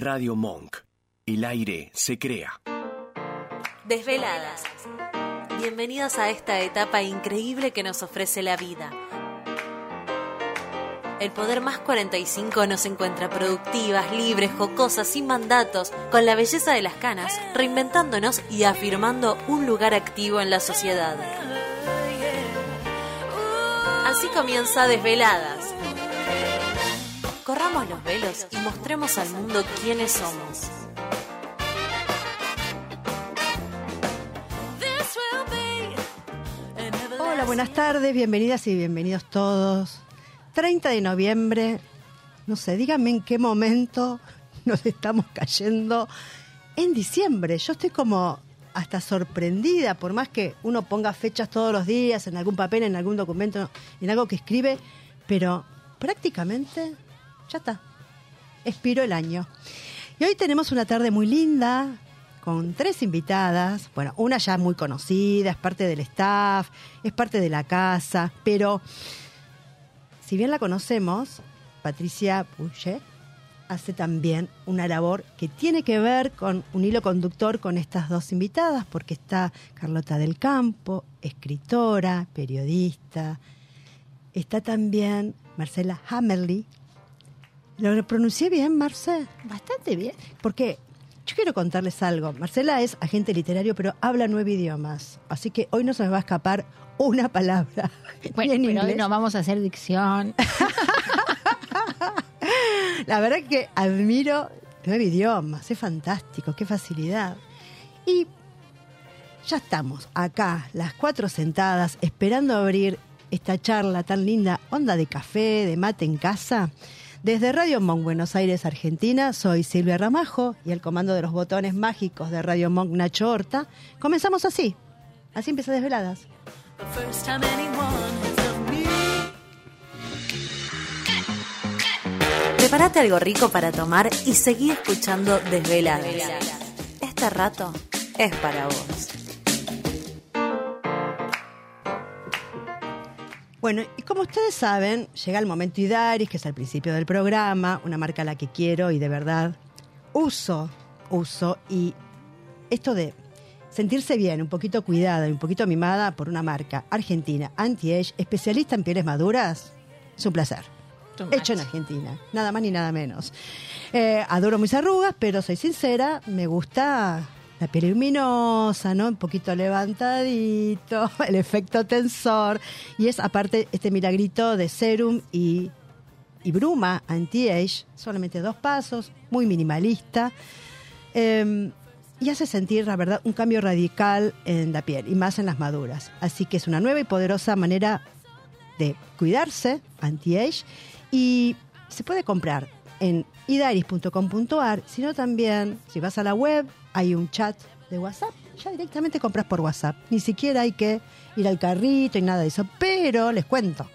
Radio Monk. El aire se crea. Desveladas. Bienvenidos a esta etapa increíble que nos ofrece la vida. El Poder Más 45 nos encuentra productivas, libres, jocosas, sin mandatos, con la belleza de las canas, reinventándonos y afirmando un lugar activo en la sociedad. Así comienza Desveladas. Corramos los velos y mostremos al mundo quiénes somos. Hola, buenas tardes, bienvenidas y bienvenidos todos. 30 de noviembre, no sé, díganme en qué momento nos estamos cayendo en diciembre. Yo estoy como hasta sorprendida, por más que uno ponga fechas todos los días en algún papel, en algún documento, en algo que escribe, pero prácticamente ya está, expiró el año. Y hoy tenemos una tarde muy linda, con tres invitadas. Bueno, una ya muy conocida, es parte del staff, es parte de la casa, pero si bien la conocemos, Patricia Puche hace también una labor que tiene que ver con un hilo conductor con estas dos invitadas, porque está Carlota del Campo, escritora, periodista. Está también Marcela Hammerly. ¿Lo pronuncié bien, Marce? Bastante bien. Porque yo quiero contarles algo. Marcela es agente literario, pero habla nueve idiomas. Así que hoy no se me va a escapar una palabra. Bueno, en pero hoy no vamos a hacer dicción. La verdad que admiro nueve idiomas. Es fantástico, qué facilidad. Y ya estamos acá, las cuatro sentadas, esperando abrir esta charla tan linda, onda de café, de mate en casa. Desde Radio Monk Buenos Aires, Argentina, soy Silvia Ramajo y el comando de los botones mágicos de Radio Monk Nacho Horta. Comenzamos así. Así empieza Desveladas. Prepárate algo rico para tomar y seguí escuchando Desveladas. Este rato es para vos. Bueno, y como ustedes saben, llega el momento Idaris, que es al principio del programa, una marca a la que quiero y de verdad uso, uso. Y esto de sentirse bien, un poquito cuidada y un poquito mimada por una marca argentina, anti-age, especialista en pieles maduras, es un placer. Hecho en. Argentina, nada más ni nada menos. Eh, adoro mis arrugas, pero soy sincera, me gusta la piel luminosa, ¿no? Un poquito levantadito, el efecto tensor. Y es aparte este milagrito de serum y, bruma anti-age, solamente dos pasos, muy minimalista. Eh, y hace sentir, la verdad, un cambio radical en la piel y más en las maduras. Así que es una nueva y poderosa manera de cuidarse, anti-age, y se puede comprar en idaris.com.ar, sino también, si vas a la web, hay un chat de WhatsApp, ya directamente compras por WhatsApp, ni siquiera hay que ir al carrito y nada de eso, pero les cuento,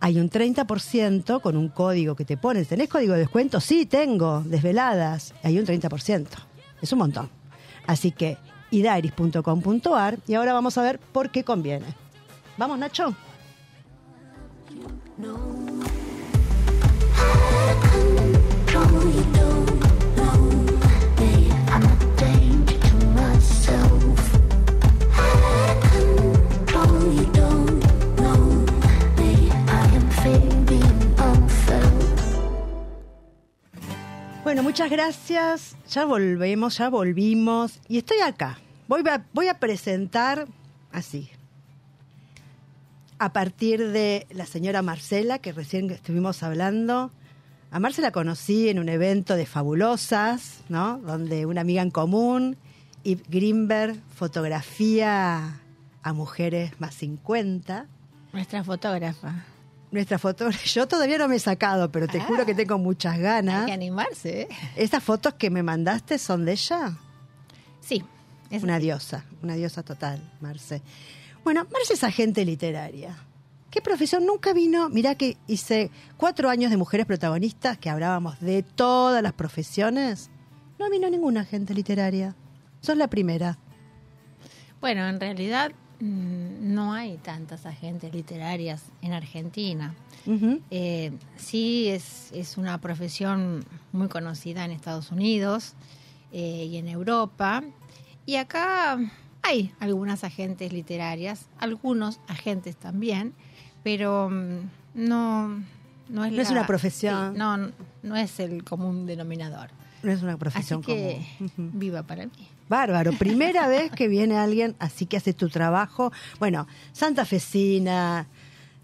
hay un 30% con un código que te pones. ¿Tenés código de descuento? Sí, tengo, desveladas. Hay un 30%. Es un montón. Así que idaris.com.ar y ahora vamos a ver por qué conviene. Vamos, Nacho. Bueno, muchas gracias. Ya volvemos, ya volvimos. Y estoy acá. Voy a, presentar así. A partir de la señora Marcela, que recién estuvimos hablando. A Marcela la conocí en un evento de Fabulosas, ¿no? Donde una amiga en común, Yves Greenberg, fotografía a mujeres más 50. Nuestra fotógrafa. Nuestra fotógrafa, yo todavía no me he sacado, pero te Ah. juro que tengo muchas ganas. Hay que animarse, ¿eh? ¿Estas fotos que me mandaste son de ella? Sí. es una así. diosa, una diosa total, Marce. Bueno, Marce es agente literaria. ¿Qué profesión? Nunca vino. Mirá que hice cuatro años de mujeres protagonistas, que hablábamos de todas las profesiones. No vino ninguna agente literaria. Sos la primera. Bueno, en realidad no hay tantas agentes literarias en Argentina. Eh, sí, es, es una profesión muy conocida en Estados Unidos eh, y en Europa. Y acá hay algunas agentes literarias, algunos agentes también, pero mm, no, no es, No es la- una profesión. sí, no, no es el común denominador. No es una Así profesión que común. Viva para mí. Bárbaro, primera vez que viene alguien así que hace tu trabajo. Bueno, Santa Fecina,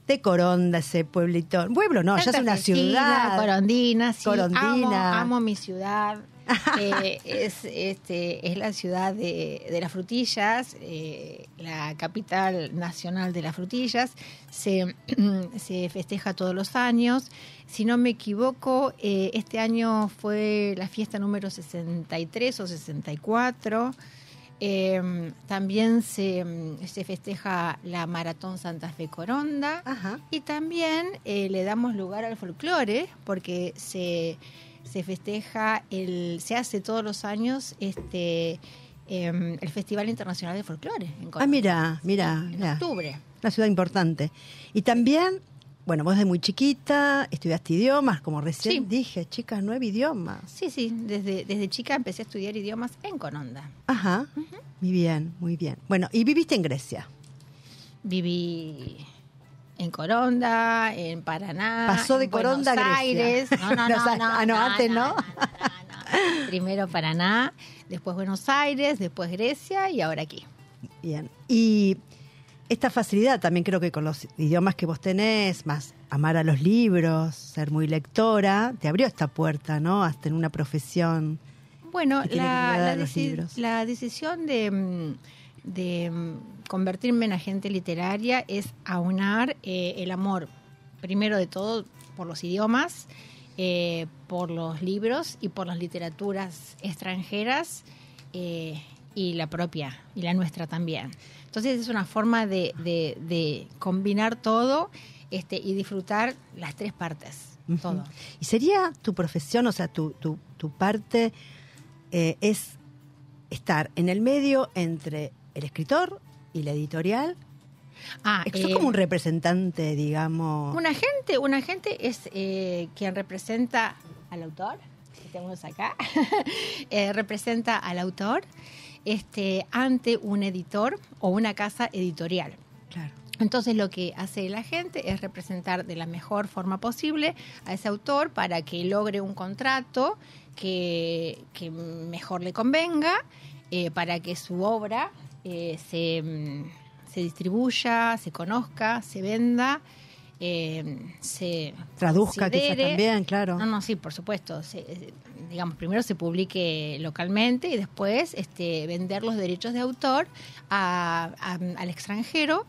de Coronda, ese pueblito. Pueblo no, ya es una ciudad. Corondina, sí. Corondina. Amo, amo mi ciudad. Eh, es, este, es la ciudad de, de las frutillas, eh, la capital nacional de las frutillas. Se, se festeja todos los años. Si no me equivoco, eh, este año fue la fiesta número 63 o 64. Eh, también se, se festeja la Maratón Santa Fe Coronda. Ajá. Y también eh, le damos lugar al folclore porque se, se festeja, el, se hace todos los años este em, el Festival Internacional de Folclore en Ah, Córdoba. mira, mira, en mira. octubre. Una ciudad importante. Y también, bueno, vos desde muy chiquita estudiaste idiomas, como recién Sí. dije, chicas, nueve idiomas. Sí, sí, desde, desde chica empecé a estudiar idiomas en Coronda. Ajá. Muy bien, muy bien. Bueno, y viviste en Grecia. Viví en Coronda, en Paraná. Pasó de en Coronda a Buenos Grecia. Aires. No, no, No, ah, no, antes no. Primero Paraná, después Buenos Aires, después Grecia y ahora aquí. Bien. Y esta facilidad también creo que con los idiomas que vos tenés, más amar a los libros, ser muy lectora, te abrió esta puerta, ¿no? A tener una profesión. Bueno, la, a deci- la decisión de, mm, de mm, convertirme en agente literaria es aunar eh, el amor, primero de todo, por los idiomas, eh, por los libros y por las literaturas extranjeras eh, y la propia, y la nuestra también. Entonces es una forma de, de- de combinar todo este, y disfrutar las tres partes, todo. ¿Y sería tu profesión, o sea, tu, tu, tu parte es estar en el medio entre el escritor y la editorial? Ah, Es eh, como un representante, digamos. Un agente, un agente es eh, quien representa al autor, que tenemos acá, Eh, representa al autor este, ante un editor o una casa editorial. Claro. Entonces lo que hace el agente es representar de la mejor forma posible a ese autor para que logre un contrato que, que mejor le convenga, eh, para que su obra eh, se, mm, se distribuya, se conozca, se venda, eh, se Traduzca quizás también, claro. No, no, sí, por supuesto. Se- eh, digamos, primero se publique localmente y después este, vender los derechos de autor a- a- al extranjero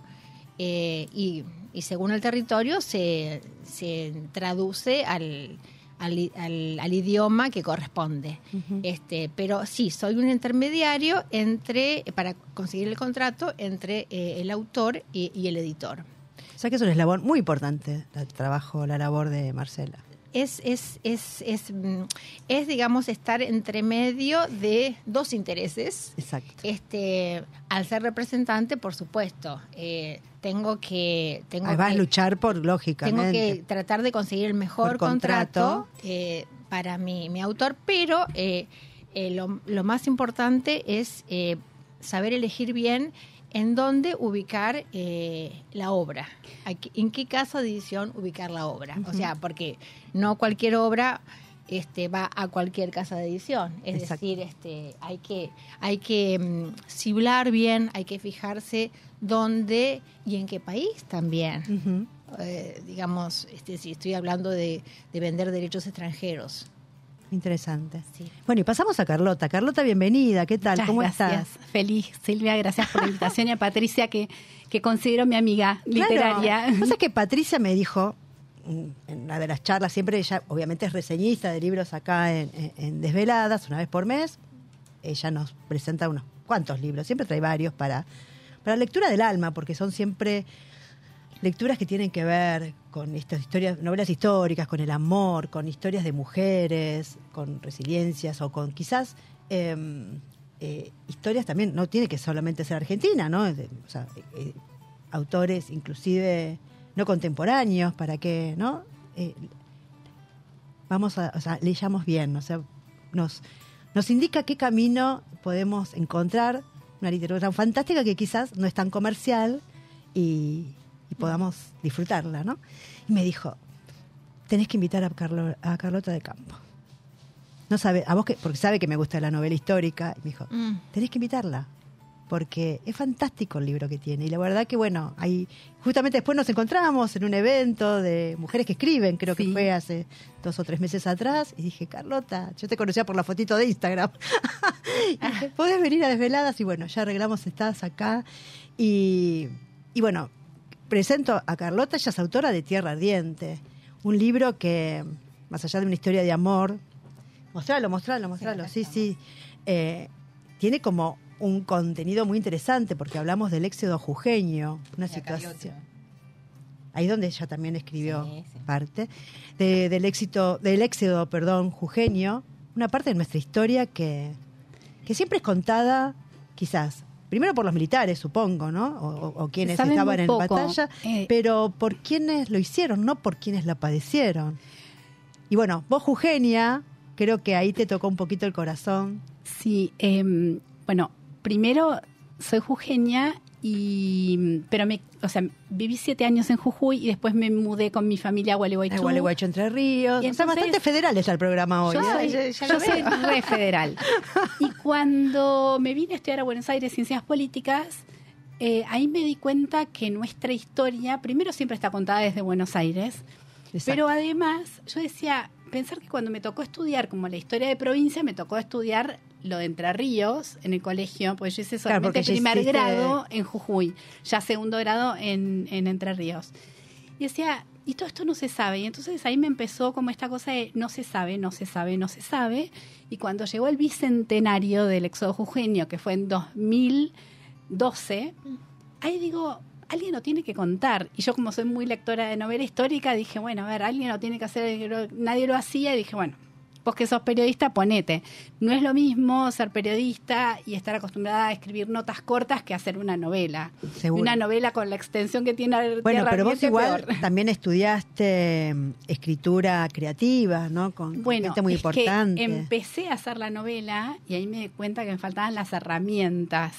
eh, y, y según el territorio se, se traduce al, al, al- al idioma que corresponde. Este, pero sí, soy un intermediario entre para conseguir el contrato entre eh, el autor y, y el editor. O sea que es un eslabón muy importante el trabajo, la labor de Marcela. Es, es, es, es, mm, es, digamos, estar entre medio de dos intereses. Exacto. Este, al ser representante, por supuesto, eh, tengo que... Tengo Además, que, luchar por tengo lógicamente. que tratar de conseguir el mejor Por contrato. contrato, eh, para mi, mi autor, pero eh, lo, lo más importante es saber elegir bien en dónde ubicar eh, la obra, en qué casa de edición ubicar la obra. O sea, porque no cualquier obra este, va a cualquier casa de edición. Es Exacto. decir, este, hay que, hay que mm, ciblar bien, hay que fijarse dónde y en qué país también. Eh, digamos, este, si estoy hablando de, de vender derechos extranjeros. Interesante. Sí. Bueno, y pasamos a Carlota. Carlota, bienvenida. ¿Qué tal? Muchas ¿Cómo gracias. estás? Feliz, Silvia, gracias por la invitación y a Patricia que, que considero mi amiga literaria. Claro. Pasa que Patricia me dijo mm, en una de las charlas, siempre ella obviamente es reseñista de libros acá en, en- en Desveladas, una vez por mes. Ella nos presenta unos cuantos libros, siempre trae varios para, para lectura del alma, porque son siempre lecturas que tienen que ver con estas historias, novelas históricas, con el amor, con historias de mujeres, con resiliencias o con quizás em, eh, historias también, no tiene que solamente ser argentina, ¿no? Eh, autores inclusive no contemporáneos, para que, ¿no? Eh, vamos a, o sea, leyamos bien, o sea, nos, nos indica qué camino podemos encontrar, una literatura fantástica que quizás no es tan comercial y, y podamos disfrutarla, ¿no? Y me dijo, tenés que invitar a, Carlo- a Carlota de Campo. No sabe, a vos que, porque sabe que me gusta la novela histórica, y me dijo, Mm. tenés que invitarla, porque es fantástico el libro que tiene. Y la verdad que, bueno, ahí justamente después nos encontramos en un evento de mujeres que escriben, creo que fue hace dos o tres meses atrás, y dije, Carlota, yo te conocía por la fotito de Instagram. y dije, ¿podés venir a Desveladas? Y bueno, ya arreglamos, estás acá. Y, y bueno, presento a Carlota, ella es autora de Tierra Ardiente, un libro que, más allá de una historia de amor, mostralo, mostralo, mostralo, sí, sí, eh, tiene como un contenido muy interesante porque hablamos del éxodo jujeño, una situación. Ahí donde ella también escribió Sí, sí. parte de- del éxito, del éxodo, perdón, jujeño, una parte de nuestra historia que, que siempre es contada, quizás, primero por los militares, supongo, ¿no? O, o- quienes estaban en batalla, Eh, pero por quienes lo hicieron, no por quienes la padecieron. Y bueno, vos, Jugenia, creo que ahí te tocó un poquito el corazón. Sí, em, bueno, primero soy jujeña y pero me, o sea, viví siete años en Jujuy y después me mudé con mi familia a Gualeguaychú. El Gualeguaychú Entre Ríos. Y o sea, entonces- bastante federal es el programa hoy. Yo ¿eh? soy, ya- ya yo soy re federal. Y cuando me vine a estudiar a Buenos Aires Ciencias Políticas, eh, ahí me di cuenta que nuestra historia, primero siempre está contada desde Buenos Aires, Exacto. pero además yo decía, pensar que cuando me tocó estudiar como la historia de provincia, me tocó estudiar lo de Entre Ríos en el colegio, pues yo hice Claro, solamente ya primer hiciste- grado en Jujuy, ya segundo grado en, en Entre Ríos. Y decía, y todo esto no se sabe. Y entonces ahí me empezó como esta cosa de no se sabe, no se sabe, no se sabe. Y cuando llegó el bicentenario del éxodo jujeño, que fue en 2012, ahí digo, alguien lo tiene que contar. Y yo como soy muy lectora de novela histórica, dije, bueno, a ver, alguien lo tiene que hacer, nadie lo hacía, y dije, bueno. Vos que sos periodista, ponete. No es lo mismo ser periodista y estar acostumbrada a escribir notas cortas que hacer una novela. Seguro. Una novela con la extensión que tiene Bueno, pero vos igual peor. también estudiaste mm, escritura creativa, ¿no? Con, con Bueno, gente muy es importante. que empecé a hacer la novela y ahí me di cuenta que me faltaban las herramientas,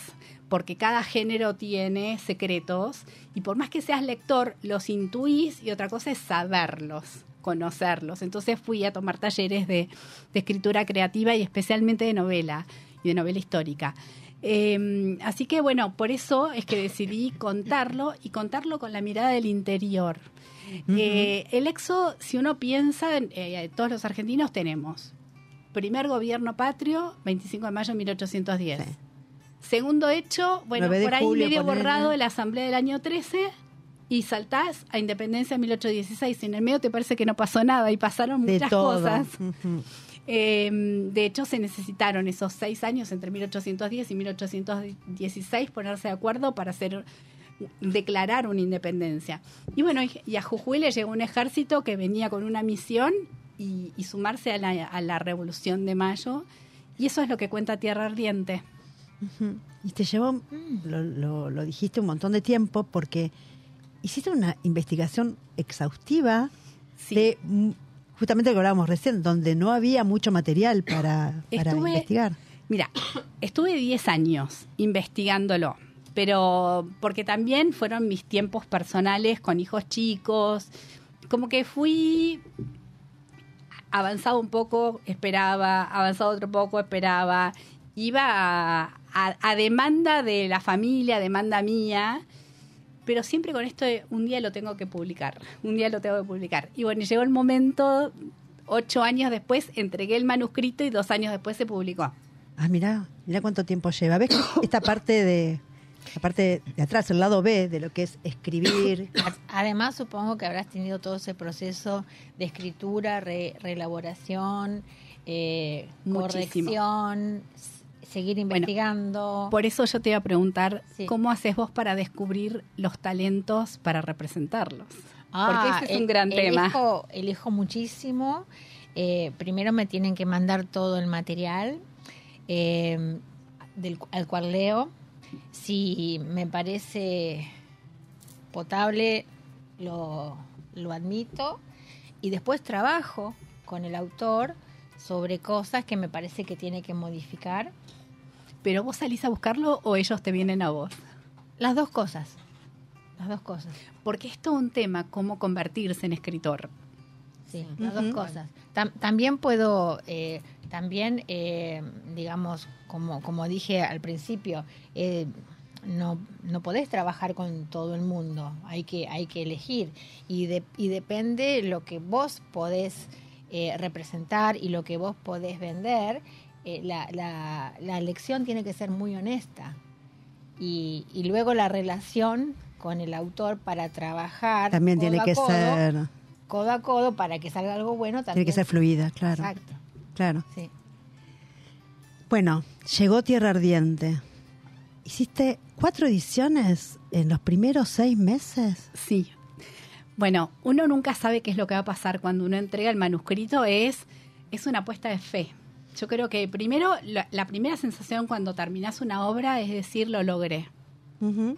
porque cada género tiene secretos y por más que seas lector, los intuís y otra cosa es saberlos, conocerlos. Entonces fui a tomar talleres de, de escritura creativa y especialmente de novela y de novela histórica. Eh, así que bueno, por eso es que decidí contarlo y contarlo con la mirada del interior. Eh, el EXO, si uno piensa, en, eh, todos los argentinos tenemos primer gobierno patrio, 25 de mayo de 1810. Sí. Segundo hecho, bueno, 9 de por ahí julio, medio borrado de la Asamblea del año 13 y saltás a Independencia en 1816. En el medio te parece que no pasó nada y pasaron de muchas todo. cosas. Eh, de hecho, se necesitaron esos seis años entre 1810 y 1816 ponerse de acuerdo para hacer declarar una independencia. Y bueno, y- a Jujuy le llegó un ejército que venía con una misión y, y sumarse a la, a la Revolución de Mayo. Y eso es lo que cuenta Tierra Ardiente. Y te llevó, lo, lo- lo dijiste un montón de tiempo, porque hiciste una investigación exhaustiva Sí. de mm, justamente lo que hablábamos recién, donde no había mucho material para, para Estuve- investigar. Mira, estuve 10 años investigándolo, pero porque también fueron mis tiempos personales con hijos chicos, como que fui avanzado un poco, esperaba, avanzado otro poco, esperaba, iba a, a- a demanda de la familia, a demanda mía, pero siempre con esto de un día lo tengo que publicar, un día lo tengo que publicar. Y bueno, llegó el momento, ocho años después, entregué el manuscrito y dos años después se publicó. Ah, mira, mira cuánto tiempo lleva. ¿Ves esta parte de la parte de atrás, el lado B de lo que es escribir? Además, supongo que habrás tenido todo ese proceso de escritura, re- reelaboración, eh, corrección, seguir investigando. Por eso yo te iba a preguntar, Sí. ¿cómo haces vos para descubrir los talentos para representarlos? Ah, Porque ese es un el- gran tema. Elijo, elijo muchísimo. Eh, primero me tienen que mandar todo el material. Eh, del, al cual leo. Si me parece potable, lo, lo admito. Y después trabajo con el autor sobre cosas que me parece que tiene que modificar. ¿Pero vos salís a buscarlo o ellos te vienen a vos? Las dos cosas. Las dos cosas. Porque es todo un tema cómo convertirse en escritor. Sí, las dos cosas. Tam- también puedo, eh, también, eh, digamos, como, como dije al principio, eh, no, no podés trabajar con todo el mundo, hay que, hay que elegir. Y, de- y depende lo que vos podés eh, representar y lo que vos podés vender, eh, la, la, la elección tiene que ser muy honesta. Y, y luego la relación con el autor para trabajar También codo tiene a que codo, ser, codo a codo para que salga algo bueno también. tiene que ser fluida, claro. Exacto, Claro. sí. Bueno, llegó Tierra Ardiente. Hiciste cuatro ediciones en los primeros seis meses. Sí. Bueno, uno nunca sabe qué es lo que va a pasar cuando uno entrega el manuscrito, es, es una apuesta de fe. Yo creo que primero, la, la primera sensación cuando terminas una obra es decir, lo logré.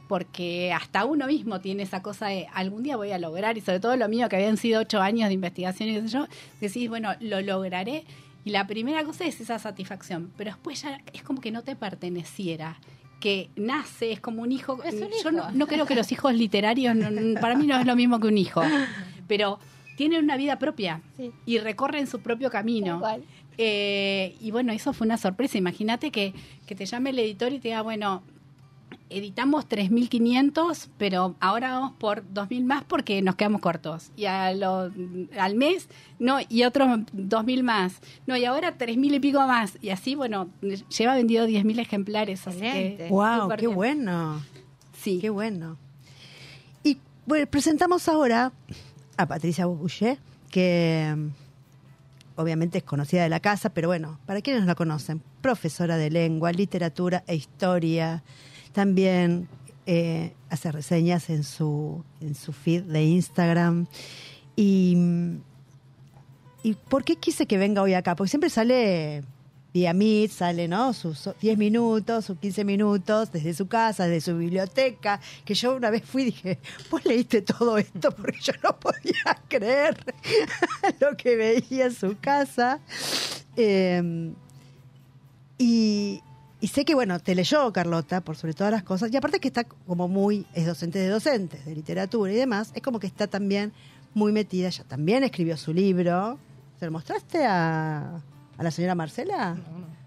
Porque hasta uno mismo tiene esa cosa de algún día voy a lograr, y sobre todo lo mío que habían sido ocho años de investigación y qué sé yo, decís, bueno, lo lograré. Y la primera cosa es esa satisfacción, pero después ya es como que no te perteneciera que nace, es como un hijo. Es un Yo no, no creo que los hijos literarios, no- para mí no es lo mismo que un hijo, pero tienen una vida propia Sí. y recorren su propio camino. Cual. Eh, y bueno, eso fue una sorpresa. Imagínate que, que te llame el editor y te diga, bueno, editamos 3.500, pero ahora vamos por 2.000 más porque nos quedamos cortos. Y a lo- al mes, no, y otros 2.000 más. No, y ahora 3.000 y pico más. Y así, bueno, lleva vendido 10.000 ejemplares. así que. Wow, qué bien. bueno. Sí. Qué bueno. Y bueno, presentamos ahora a Patricia Boucher, que obviamente es conocida de la casa, pero bueno, para quienes no la conocen, profesora de lengua, literatura e historia. También eh, hace reseñas en su, en su feed de Instagram. Y, ¿Y por qué quise que venga hoy acá? Porque siempre sale vía Meet, sale, ¿no? Sus 10 minutos, sus 15 minutos, desde su casa, desde su biblioteca, que yo una vez fui y dije, vos leíste todo esto porque yo no podía creer lo que veía en su casa. Eh, y, y sé que, bueno, te leyó Carlota, por sobre todas las cosas, y aparte que está como muy, es docente de docentes, de literatura y demás, es como que está también muy metida, ella también escribió su libro. ¿Se lo mostraste a, a la señora Marcela?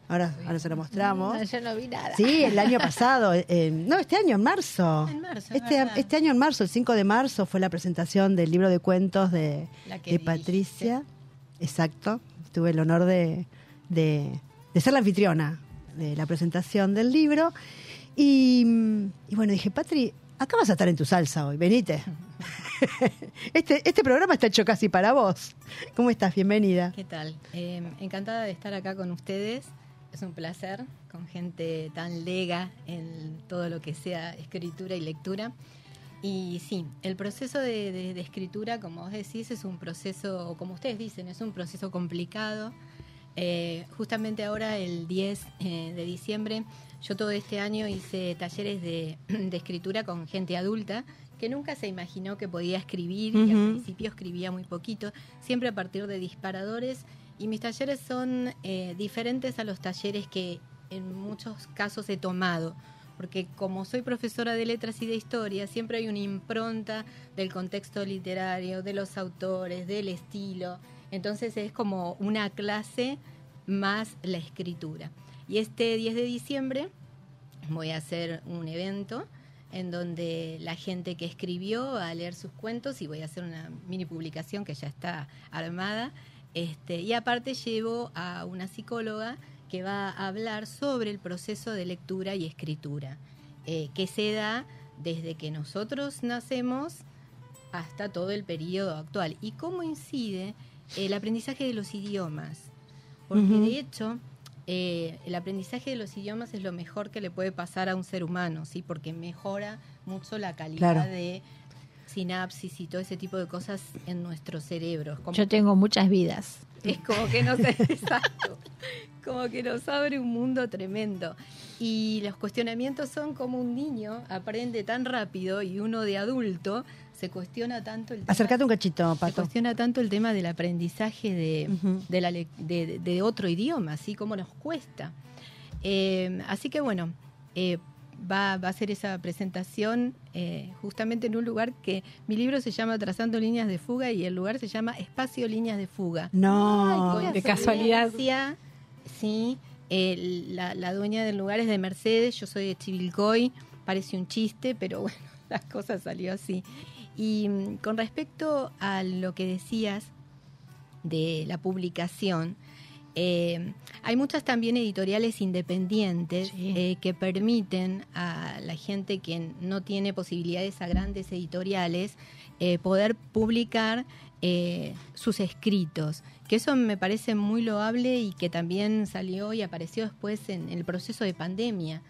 Ahora, ahora se lo mostramos. No, yo no vi nada. Sí, el año pasado, eh, no, este año en marzo. En marzo, es este, verdad. este año en marzo, el 5 de marzo, fue la presentación del libro de cuentos de. Patricia. Exacto. Tuve el honor de, de, de ser la anfitriona de la presentación del libro. Y, y bueno, dije, Patri, acá vas a estar en tu salsa hoy, venite. este, este programa está hecho casi para vos. ¿Cómo estás? Bienvenida. ¿Qué tal? Eh, encantada de estar acá con ustedes. Es un placer con gente tan lega en todo lo que sea escritura y lectura. Y sí, el proceso de, escritura, como vos decís, es un proceso, como ustedes dicen, es un proceso complicado. Eh, justamente ahora, el 10 eh, de diciembre, yo todo este año hice talleres de escritura con gente adulta que nunca se imaginó que podía escribir y al principio escribía muy poquito, siempre a partir de disparadores. Y mis talleres son eh, diferentes a los talleres que en muchos casos he tomado porque como soy profesora de letras y de historia, siempre hay una impronta del contexto literario, de los autores, del estilo. Entonces es como una clase más la escritura. Y este 10 de diciembre voy a hacer un evento en donde la gente que escribió va a leer sus cuentos y voy a hacer una mini publicación que ya está armada. Este, y aparte llevo a una psicóloga que va a hablar sobre el proceso de lectura y escritura, eh, que se da desde que nosotros nacemos hasta todo el periodo actual y cómo incide el aprendizaje de los idiomas. Porque de hecho, eh, el aprendizaje de los idiomas es lo mejor que le puede pasar a un ser humano, ¿sí? porque mejora mucho la calidad Claro. de sinapsis y todo ese tipo de cosas en nuestro cerebro. Como Yo tengo muchas vidas. es como que nos exacto, como que nos abre un mundo tremendo. Y los cuestionamientos son como un niño aprende tan rápido y uno de adulto se cuestiona tanto el tema, un cachito, se cuestiona tanto el tema del aprendizaje de, de, la de- de otro idioma, así como nos cuesta. Eh, así que bueno, eh, va, va a ser esa presentación eh, justamente en un lugar que mi libro se llama Trazando líneas de fuga y el lugar se llama Espacio Líneas de Fuga. No. qué casualidad. Sí, la, la dueña del lugar es de Mercedes, yo soy de Chivilcoy, parece un chiste, pero bueno, las cosas salió así. Y mm, con respecto a lo que decías de la publicación, eh, hay muchas también editoriales independientes Sí. eh, que permiten a la gente que no tiene posibilidades a grandes editoriales eh, poder publicar eh, sus escritos, que eso me parece muy loable y que también salió y apareció después en el proceso de pandemia.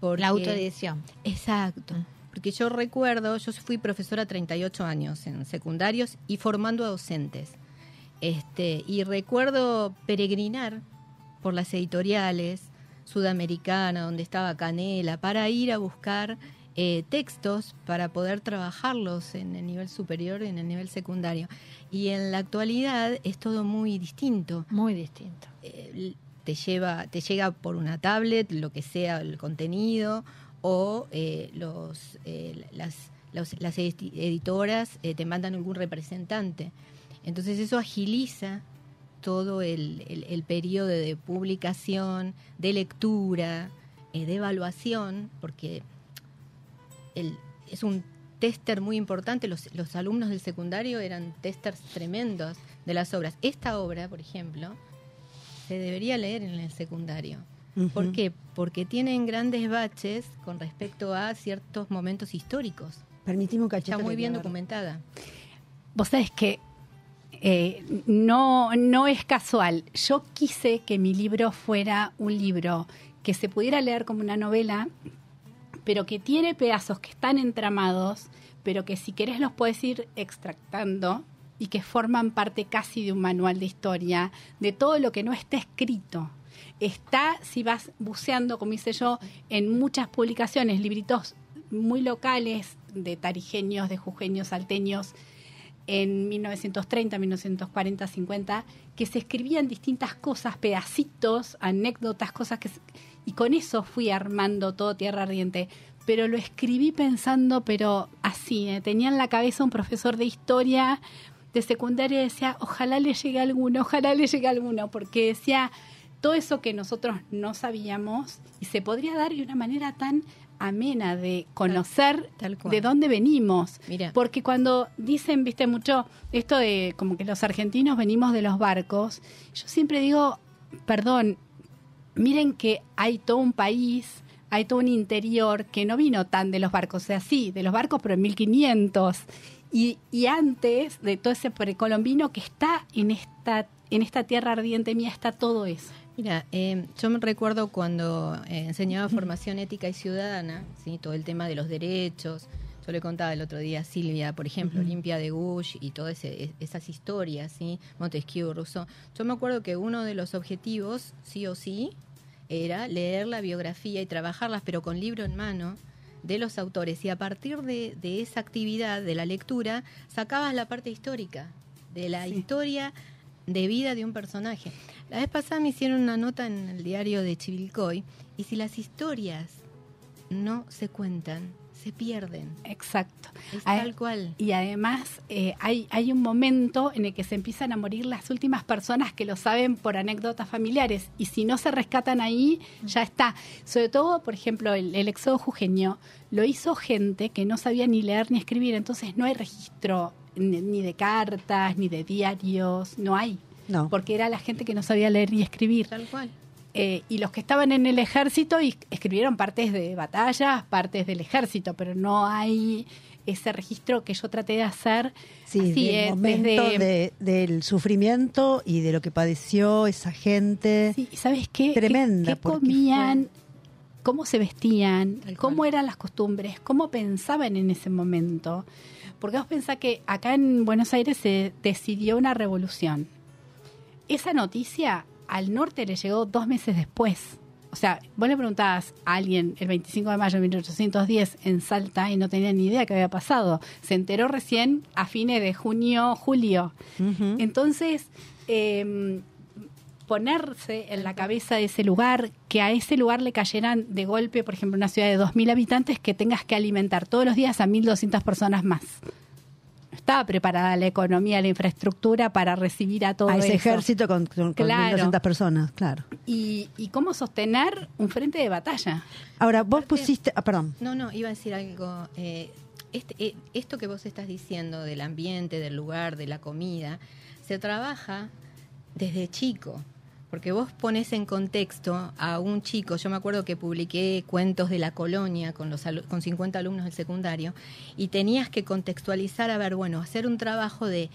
porque- La autoedición. Exacto. Porque yo recuerdo, yo fui profesora 38 años en secundarios y formando a docentes. Este, y recuerdo peregrinar por las editoriales sudamericanas, donde estaba Canela, para ir a buscar eh, textos para poder trabajarlos en el nivel superior y en el nivel secundario. Y en la actualidad es todo muy distinto Muy distinto. eh, te lleva te llega por una tablet lo que sea el contenido o eh, eh, las los- las edi- editoras eh, te mandan algún representante. Entonces eso agiliza todo el, periodo de publicación de lectura de evaluación porque es un tester muy importante. Los, los alumnos del secundario eran testers tremendos de las obras. Esta obra por ejemplo se debería leer en el secundario. ¿Por qué? Porque tienen grandes baches con respecto a ciertos momentos históricos. Permitime un cachito. Está muy que bien documentada. Vos sabés que eh, no, no es casual. Yo quise que mi libro fuera un libro que se pudiera leer como una novela, pero que tiene pedazos que están entramados, pero que si querés los puedes ir extractando y que forman parte casi de un manual de historia, de todo lo que no está escrito. Está, si vas buceando, como hice yo, en muchas publicaciones, libritos muy locales de tarijeños, de jujeños, salteños, en 1930, 1940, 50, que se escribían distintas cosas, pedacitos, anécdotas, cosas que... Y con eso fui armando todo Tierra Ardiente. Pero lo escribí pensando, pero así, ¿eh? tenía en la cabeza un profesor de historia de secundaria y decía, ojalá le llegue alguno, ojalá le llegue alguno, porque decía todo eso que nosotros no sabíamos y se podría dar de una manera tan amena de conocer Tal de dónde venimos. Mira. Porque cuando dicen, viste, mucho esto de como que los argentinos venimos de los barcos, yo siempre digo, perdón, miren que hay todo un país, hay todo un interior que no vino tan de los barcos, o sea, sí, de los barcos, pero en 1500. Y, y antes de todo ese precolombino que está en esta, en esta tierra ardiente mía, está todo eso. Mira, eh, yo me recuerdo cuando eh, enseñaba formación ética y ciudadana, ¿sí? todo el tema de los derechos. Yo le contaba el otro día a Silvia, por ejemplo, Olimpia de Gush y todas ese- esas historias, ¿sí? Montesquieu, Rousseau. Yo me acuerdo que uno de los objetivos, sí o sí, era leer la biografía y trabajarlas, pero con libro en mano, de los autores. Y a partir de, de esa actividad, de la lectura, sacabas la parte histórica, de la Sí. historia de vida de un personaje. La vez pasada me hicieron una nota en el diario de Chivilcoy, y si las historias no se cuentan, se pierden. Exacto. Es tal cual. Y además eh, hay, hay un momento en el que se empiezan a morir las últimas personas que lo saben por anécdotas familiares. Y si no se rescatan ahí, ya está. Sobre todo, por ejemplo, el, el éxodo jujeño lo hizo gente que no sabía ni leer ni escribir. Entonces no hay registro ni, ni de cartas, ni de diarios. No hay. No. Porque era la gente que no sabía leer ni escribir. Tal cual. Eh, y los que estaban en el ejército y escribieron partes de batallas, partes del ejército, pero no hay ese registro que yo traté de hacer. Sí, así, del eh, momento desde- de- del sufrimiento y de lo que padeció esa gente. Sí, ¿y ¿sabes qué? ¿Qué- Tremenda, ¿Qué, comían? ¿Cómo se vestían? ¿Cómo eran las costumbres? ¿Cómo pensaban en ese momento? Porque vos pensás que acá en Buenos Aires se decidió una revolución. Esa noticia al norte le llegó dos meses después. O sea, vos le preguntabas a alguien el 25 de mayo de 1810 en Salta y no tenía ni idea qué había pasado. Se enteró recién a fines de junio, julio. Entonces, eh, ponerse en la cabeza de ese lugar, que a ese lugar le cayeran de golpe, por ejemplo, una ciudad de 2.000 habitantes, que tengas que alimentar todos los días a 1.200 personas más. No Estaba preparada la economía, la infraestructura para recibir a todo a ese eso. ejército con, con, con Claro. 1.200 personas, claro. Y, y cómo sostener un frente de batalla. Ahora, vos pusiste... Ah, perdón. No, no, iba a decir algo. eh, este, eh, esto que vos estás diciendo del ambiente, del lugar, de la comida, se trabaja desde chico. Porque vos pones en contexto a un chico, yo me acuerdo que publiqué cuentos de la colonia con, los con 50 alumnos del secundario, y tenías que contextualizar, a ver, bueno, hacer un trabajo de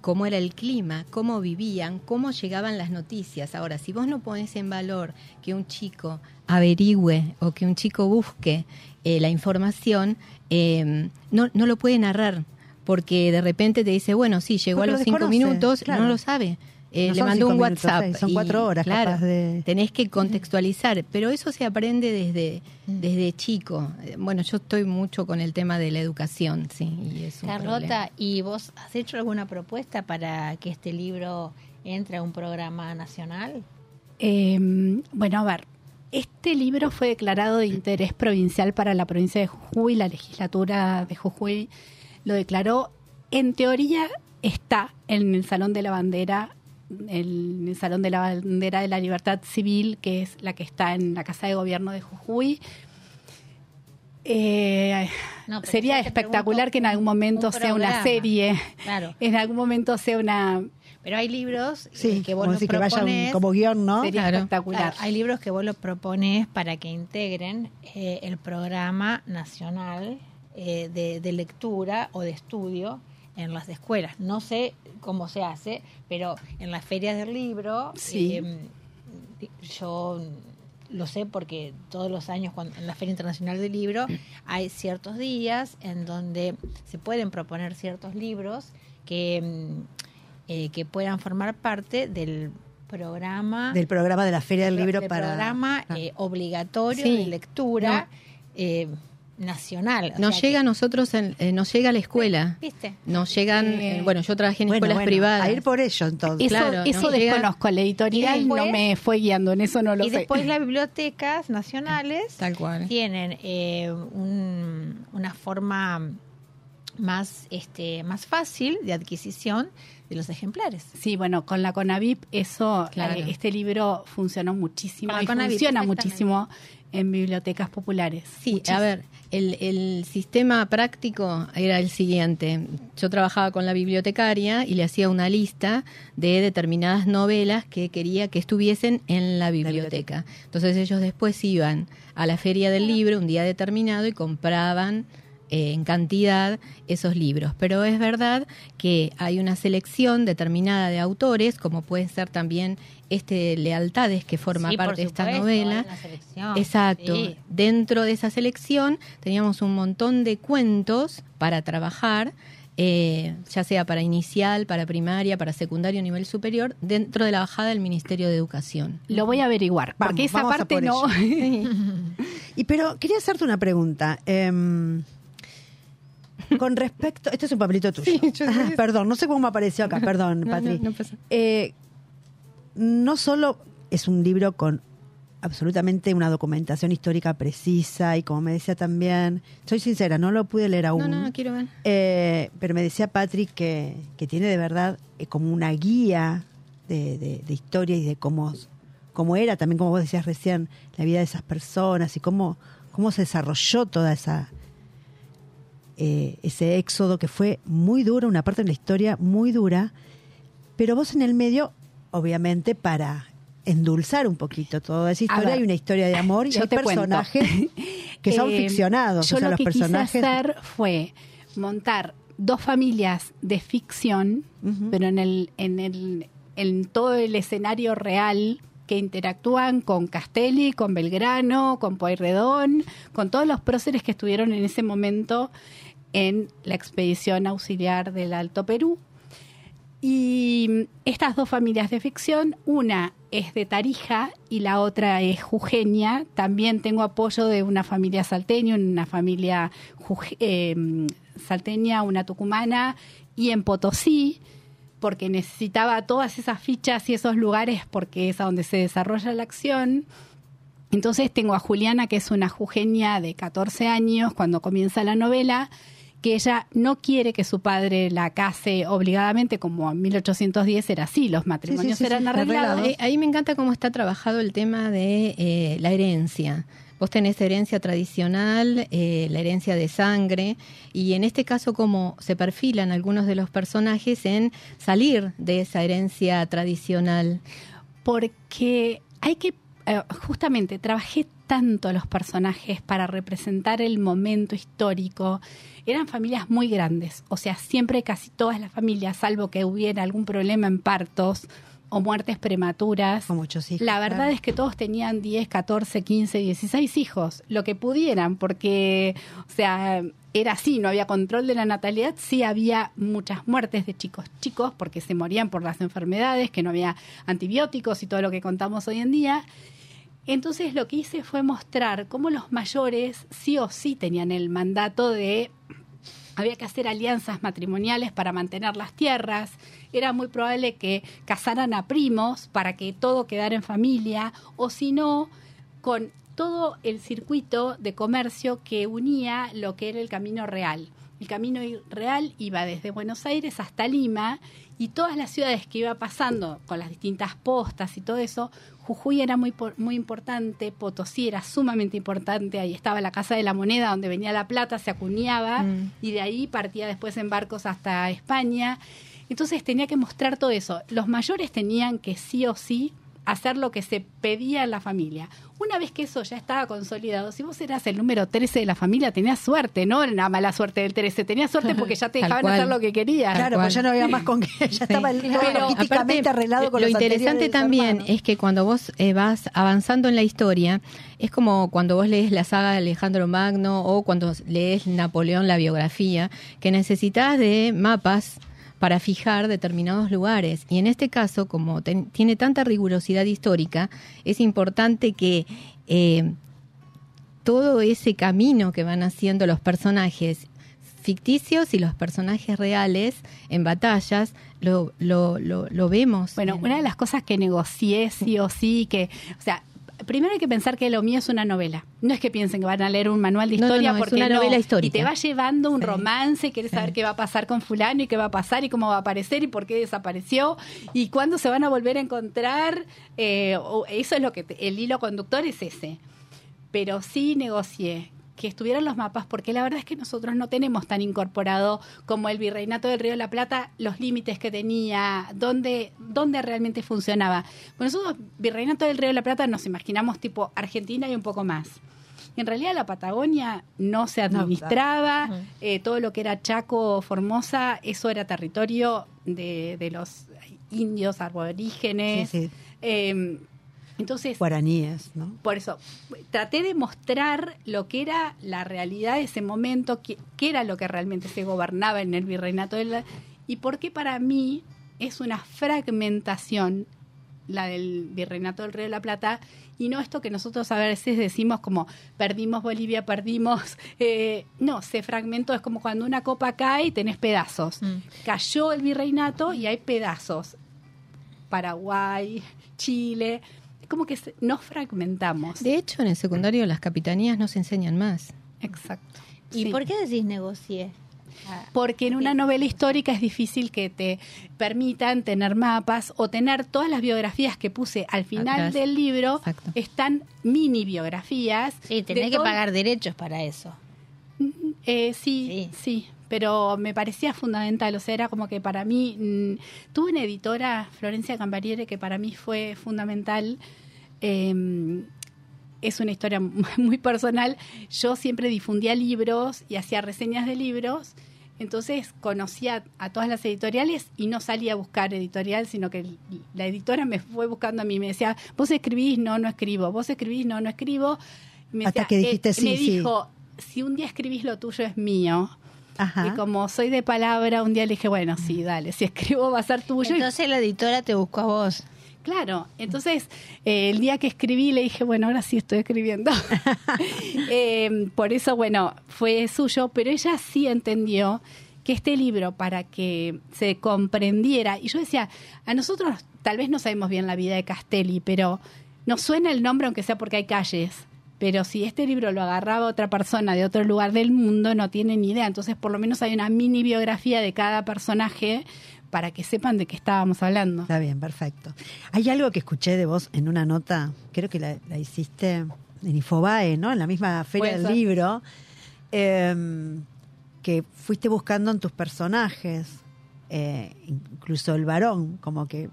cómo era el clima, cómo vivían, cómo llegaban las noticias. Ahora, si vos no pones en valor que un chico averigüe o que un chico busque eh, la información, eh, no, no lo puede narrar, porque de repente te dice, bueno, sí, llegó Porque a lo los cinco minutos, claro. no lo sabe. Eh, No le mandó un minutos, WhatsApp. seis, son y, cuatro horas claro, capaz de- Tenés que contextualizar, pero eso se aprende desde, desde chico. Eh, Bueno, yo estoy mucho con el tema de la educación, sí, y es un Carlota, problema. ¿y vos has hecho alguna propuesta para que este libro entre a un programa nacional? Eh, bueno, a ver, este libro fue declarado de interés provincial para la provincia de Jujuy, la legislatura de Jujuy lo declaró. En teoría está en el Salón de la Bandera, el, Salón de la Bandera de la Libertad Civil, que es la que está en la Casa de Gobierno de Jujuy. Eh, No, sería espectacular pregunto que en algún momento un sea una serie, Claro, en algún momento sea una... pero hay libros Sí, eh, que vos como los que vayan como guion, ¿no? Sería Claro. espectacular. Claro, hay libros que vos lo propones para que integren eh, el programa nacional eh, de, de lectura o de estudio en las escuelas. No sé cómo se hace, pero en las ferias del libro, Sí. eh, yo lo sé porque todos los años cuando, en la Feria Internacional del Libro hay ciertos días en donde se pueden proponer ciertos libros que, mm, eh, que puedan formar parte del programa Del programa de la Feria del Libro de para... programa Ah. eh, obligatorio Sí. de lectura eh, nacional. O Nos sea llega a nosotros, en- eh, nos llega a la escuela. ¿Viste? Nos llegan, Eh, eh, bueno, yo trabajé en Bueno, escuelas bueno, privadas. A ir por ello, entonces. Eso, Claro, eso desconozco, la editorial Y después- no me fue guiando, en eso no lo y sé. después las bibliotecas nacionales Tal cual. tienen eh, un- una forma más, este, más fácil de adquisición de los ejemplares. Sí, bueno, con la Conavip eso, Claro. eh, este libro funcionó muchísimo Con la y Conavip, funciona muchísimo en bibliotecas populares. Sí, Muchísimo. a ver, el, el sistema práctico era el siguiente. Yo trabajaba con la bibliotecaria y le hacía una lista de determinadas novelas que quería que estuviesen en la biblioteca. Entonces ellos después iban a la feria del libro un día determinado y compraban eh, en cantidad esos libros. Pero es verdad que hay una selección determinada de autores, como pueden ser también este Lealtades, que forma Sí, por parte de esta novela. hay una selección. Exacto. Sí. Dentro de esa selección teníamos un montón de cuentos para trabajar, eh, ya sea para inicial, para primaria, para secundario, nivel superior, dentro de la bajada del Ministerio de Educación. Lo voy a averiguar, Vamos, porque esa vamos parte por no. Y pero quería hacerte una pregunta. em, con respecto, este es un papelito tuyo. Ah, perdón, no sé cómo me apareció acá, perdón, Patri. Eh, no solo es un libro con absolutamente una documentación histórica precisa y como me decía también, soy sincera, no lo pude leer aún. No, no, no quiero ver. Eh, pero me decía Patrick que, que tiene de verdad eh, como una guía de, de- de historia y de cómo, cómo era, también como vos decías recién, la vida de esas personas y cómo, cómo se desarrolló toda esa eh, ese éxodo que fue muy duro, una parte de la historia muy dura, pero vos en el medio, obviamente, para endulzar un poquito toda esa historia, ver, hay una historia de amor y hay cuento. personajes que son Eh, ficcionados, Yo o sea, lo los que personajes quise hacer fue montar dos familias de ficción, pero en el, en el, en todo el escenario real que interactúan con Castelli, con Belgrano, con Pueyrredón, con todos los próceres que estuvieron en ese momento en la expedición auxiliar del Alto Perú. Y estas dos familias de ficción, una es de Tarija y la otra es jujeña. También tengo apoyo de una familia salteña, una familia eh, salteña, una tucumana y en Potosí, porque necesitaba todas esas fichas y esos lugares porque es a donde se desarrolla la acción. Entonces tengo a Juliana, que es una jujeña de 14 años, cuando comienza la novela, que ella no quiere que su padre la case obligadamente, como en 1810 era así, los matrimonios sí, sí, eran sí, arreglados. arreglados. Eh, ahí me encanta cómo está trabajado el tema de eh, la herencia. Vos tenés herencia tradicional, eh, la herencia de sangre, y en este caso cómo se perfilan algunos de los personajes en salir de esa herencia tradicional. porque hay que, eh, justamente, trabajé tanto los personajes para representar el momento histórico. Eran familias muy grandes, o sea, siempre casi todas las familias, salvo que hubiera algún problema en partos o muertes prematuras. Muchos hijos, La verdad claro. es que todos tenían 10, 14, 15, 16 hijos, lo que pudieran, porque, o sea, era así, no había control de la natalidad, sí había muchas muertes de chicos chicos, porque se morían por las enfermedades, que no había antibióticos y todo lo que contamos hoy en día. Entonces lo que hice fue mostrar cómo los mayores sí o sí tenían el mandato de había que hacer alianzas matrimoniales para mantener las tierras, era muy probable que casaran a primos para que todo quedara en familia, o si no, con todo el circuito de comercio que unía lo que era el camino real. El camino real iba desde Buenos Aires hasta Lima y todas las ciudades que iba pasando con las distintas postas y todo eso, Jujuy era muy, muy importante, Potosí era sumamente importante, ahí estaba la Casa de la Moneda donde venía la plata, se acuñaba Mm. y de ahí partía después en barcos hasta España. Entonces tenía que mostrar todo eso. Los mayores tenían que sí o sí hacer lo que se pedía en la familia. Una vez que eso ya estaba consolidado, si vos eras el número 13 de la familia, tenías suerte, no era una mala suerte del 13, tenías suerte porque ya te dejaban hacer lo que querías. Claro, pues ya no había más con que ya estaba el, Pero aparte, arreglado con lo los interesante también hermanos. es que cuando vos eh, vas avanzando en la historia, es como cuando vos lees la saga de Alejandro Magno o cuando lees Napoleón, la biografía, que necesitas de mapas para fijar determinados lugares. Y en este caso, como ten- tiene tanta rigurosidad histórica, es importante que eh, todo ese camino que van haciendo los personajes ficticios y los personajes reales en batallas, lo, lo, lo, lo vemos. Bueno, en- una de las cosas que negocié sí o sí, que, o sea, primero hay que pensar que lo mío es una novela. No es que piensen que van a leer un manual de No, no, historia no, es porque una no. novela histórica. Y te va llevando un Sí. romance, quieres Sí. saber qué va a pasar con fulano y qué va a pasar y cómo va a aparecer y por qué desapareció y cuándo se van a volver a encontrar. eh, eso es lo que te- el hilo conductor es ese. Pero sí negocié que estuvieran los mapas porque la verdad es que nosotros no tenemos tan incorporado como el virreinato del Río de la Plata los límites que tenía, dónde, dónde realmente funcionaba. Bueno, nosotros virreinato del Río de la Plata nos imaginamos tipo Argentina y un poco más. En realidad la Patagonia no se No, administraba, eh, todo lo que era Chaco, Formosa, eso era territorio de, de los indios aborígenes. Sí, sí, Eh, entonces, guaraníes, ¿no? por eso, traté de mostrar lo que era la realidad de ese momento, qué, qué era lo que realmente se gobernaba en el virreinato de la- y por qué para mí es una fragmentación la del virreinato del Río de la Plata y no esto que nosotros a veces decimos como perdimos Bolivia, perdimos... eh, no, se fragmentó, es como cuando una copa cae y tenés pedazos. Mm. Cayó el virreinato y hay pedazos. Paraguay, Chile, como que se- nos fragmentamos. De hecho, en el secundario las capitanías no se enseñan más. Exacto. ¿Y Sí. por qué decís negocié? Ah, Porque en una novela histórica es difícil que te permitan tener mapas o tener todas las biografías que puse al final Atrás. del libro. Exacto. Están mini biografías. Sí, tenés que todo- pagar derechos para eso. Eh, sí, Sí. sí, pero me parecía fundamental, o sea, era como que para mí, mm, tuve una editora, Florencia Campariere, que para mí fue fundamental. Eh, es una historia muy personal. Yo siempre difundía libros y hacía reseñas de libros, entonces conocía a todas las editoriales y no salía a buscar editorial, sino que la editora me fue buscando a mí, me decía, vos escribís, no, no escribo, vos escribís, no, no escribo. Me Hasta decía, que dijiste eh, sí, me sí. dijo, si un día escribís lo tuyo es mío. Ajá. Y como soy de palabra, un día le dije, bueno, sí, dale, si escribo va a ser tuyo. Y Entonces la editora te buscó a vos. Claro, entonces eh, el día que escribí le dije, bueno, ahora sí estoy escribiendo. Eh, por eso, bueno, fue suyo, pero ella sí entendió que este libro, para que se comprendiera, y yo decía, a nosotros tal vez no sabemos bien la vida de Castelli, pero nos suena el nombre aunque sea porque hay calles. Pero si este libro lo agarraba otra persona de otro lugar del mundo, no tiene ni idea. Entonces, por lo menos hay una mini biografía de cada personaje para que sepan de qué estábamos hablando. Está bien, perfecto. Hay algo que escuché de vos en una nota, creo que la, la hiciste en Infobae, ¿no? En la misma feria del ser. libro, eh, que fuiste buscando en tus personajes, eh, incluso el varón, como que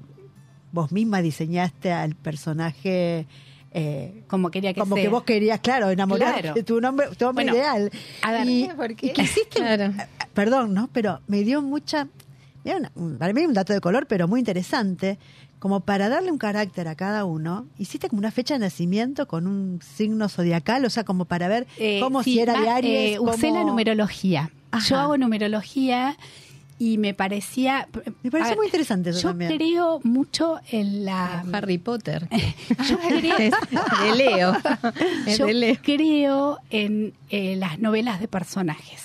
vos misma diseñaste al personaje. Eh, Como quería que como sea. que vos querías, claro, enamorar Claro. de tu nombre, tu hombre Bueno, ideal. a ver, y, ¿por qué? y quisiste, Claro. perdón, ¿no? Pero me dio mucha, una- un- para mí un dato de color, pero muy interesante, como para darle un carácter a cada uno, hiciste como una fecha de nacimiento con un signo zodiacal, o sea, como para ver Eh, cómo sí, si era de Aries. eh, usé cómo- la numerología. Ajá. Yo hago numerología y me parecía... Me parece ver, muy interesante eso Yo también. creo mucho en la... Harry Potter. Yo creo, Es de Leo. Es yo de Leo. creo en eh, las novelas de personajes.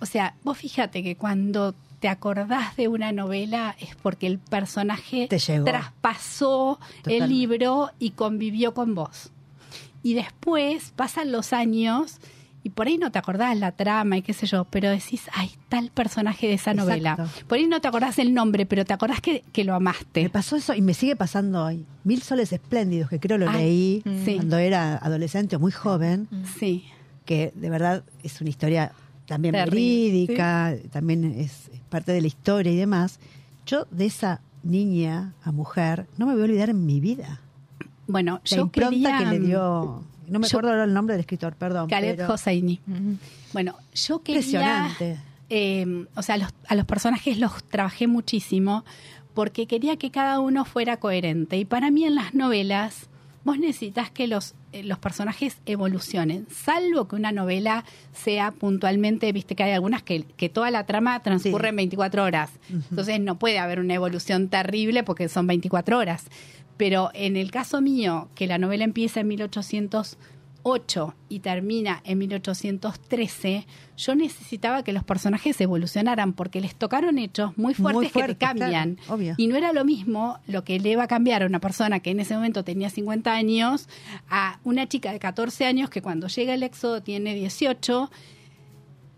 O sea, vos fíjate que cuando te acordás de una novela es porque el personaje Te llegó. traspasó Totalmente. el libro y convivió con vos. Y después pasan los años y por ahí no te acordás la trama y qué sé yo, pero decís, ay, tal personaje de esa novela. Por ahí no te acordás el nombre, pero te acordás que, que lo amaste. Me pasó eso y me sigue pasando hoy. Mil soles espléndidos, que creo lo Ay, leí sí. cuando era adolescente o muy joven. Sí. que de verdad es una historia también Terrible, verídica, también es, es parte de la historia y demás. Yo de esa niña a mujer no me voy a olvidar en mi vida. Bueno, La yo impronta quería... que le dio, no me yo- acuerdo ahora el nombre del escritor, perdón. Caleb pero- Hosseini. Bueno, yo quería... Impresionante. eh, o sea, los- a los personajes los trabajé muchísimo porque quería que cada uno fuera coherente. Y para mí en las novelas, vos necesitas que los, eh, los personajes evolucionen, salvo que una novela sea puntualmente, viste que hay algunas que, que toda la trama transcurre Sí. en 24 horas. Entonces no puede haber una evolución terrible porque son 24 horas. Pero en el caso mío, que la novela empieza en 1808 y termina en 1813, yo necesitaba que los personajes evolucionaran porque les tocaron hechos muy fuertes, Muy que te cambian. claro. Y no era lo mismo lo que le va a cambiar a una persona que en ese momento tenía 50 años a una chica de 14 años que cuando llega el éxodo tiene 18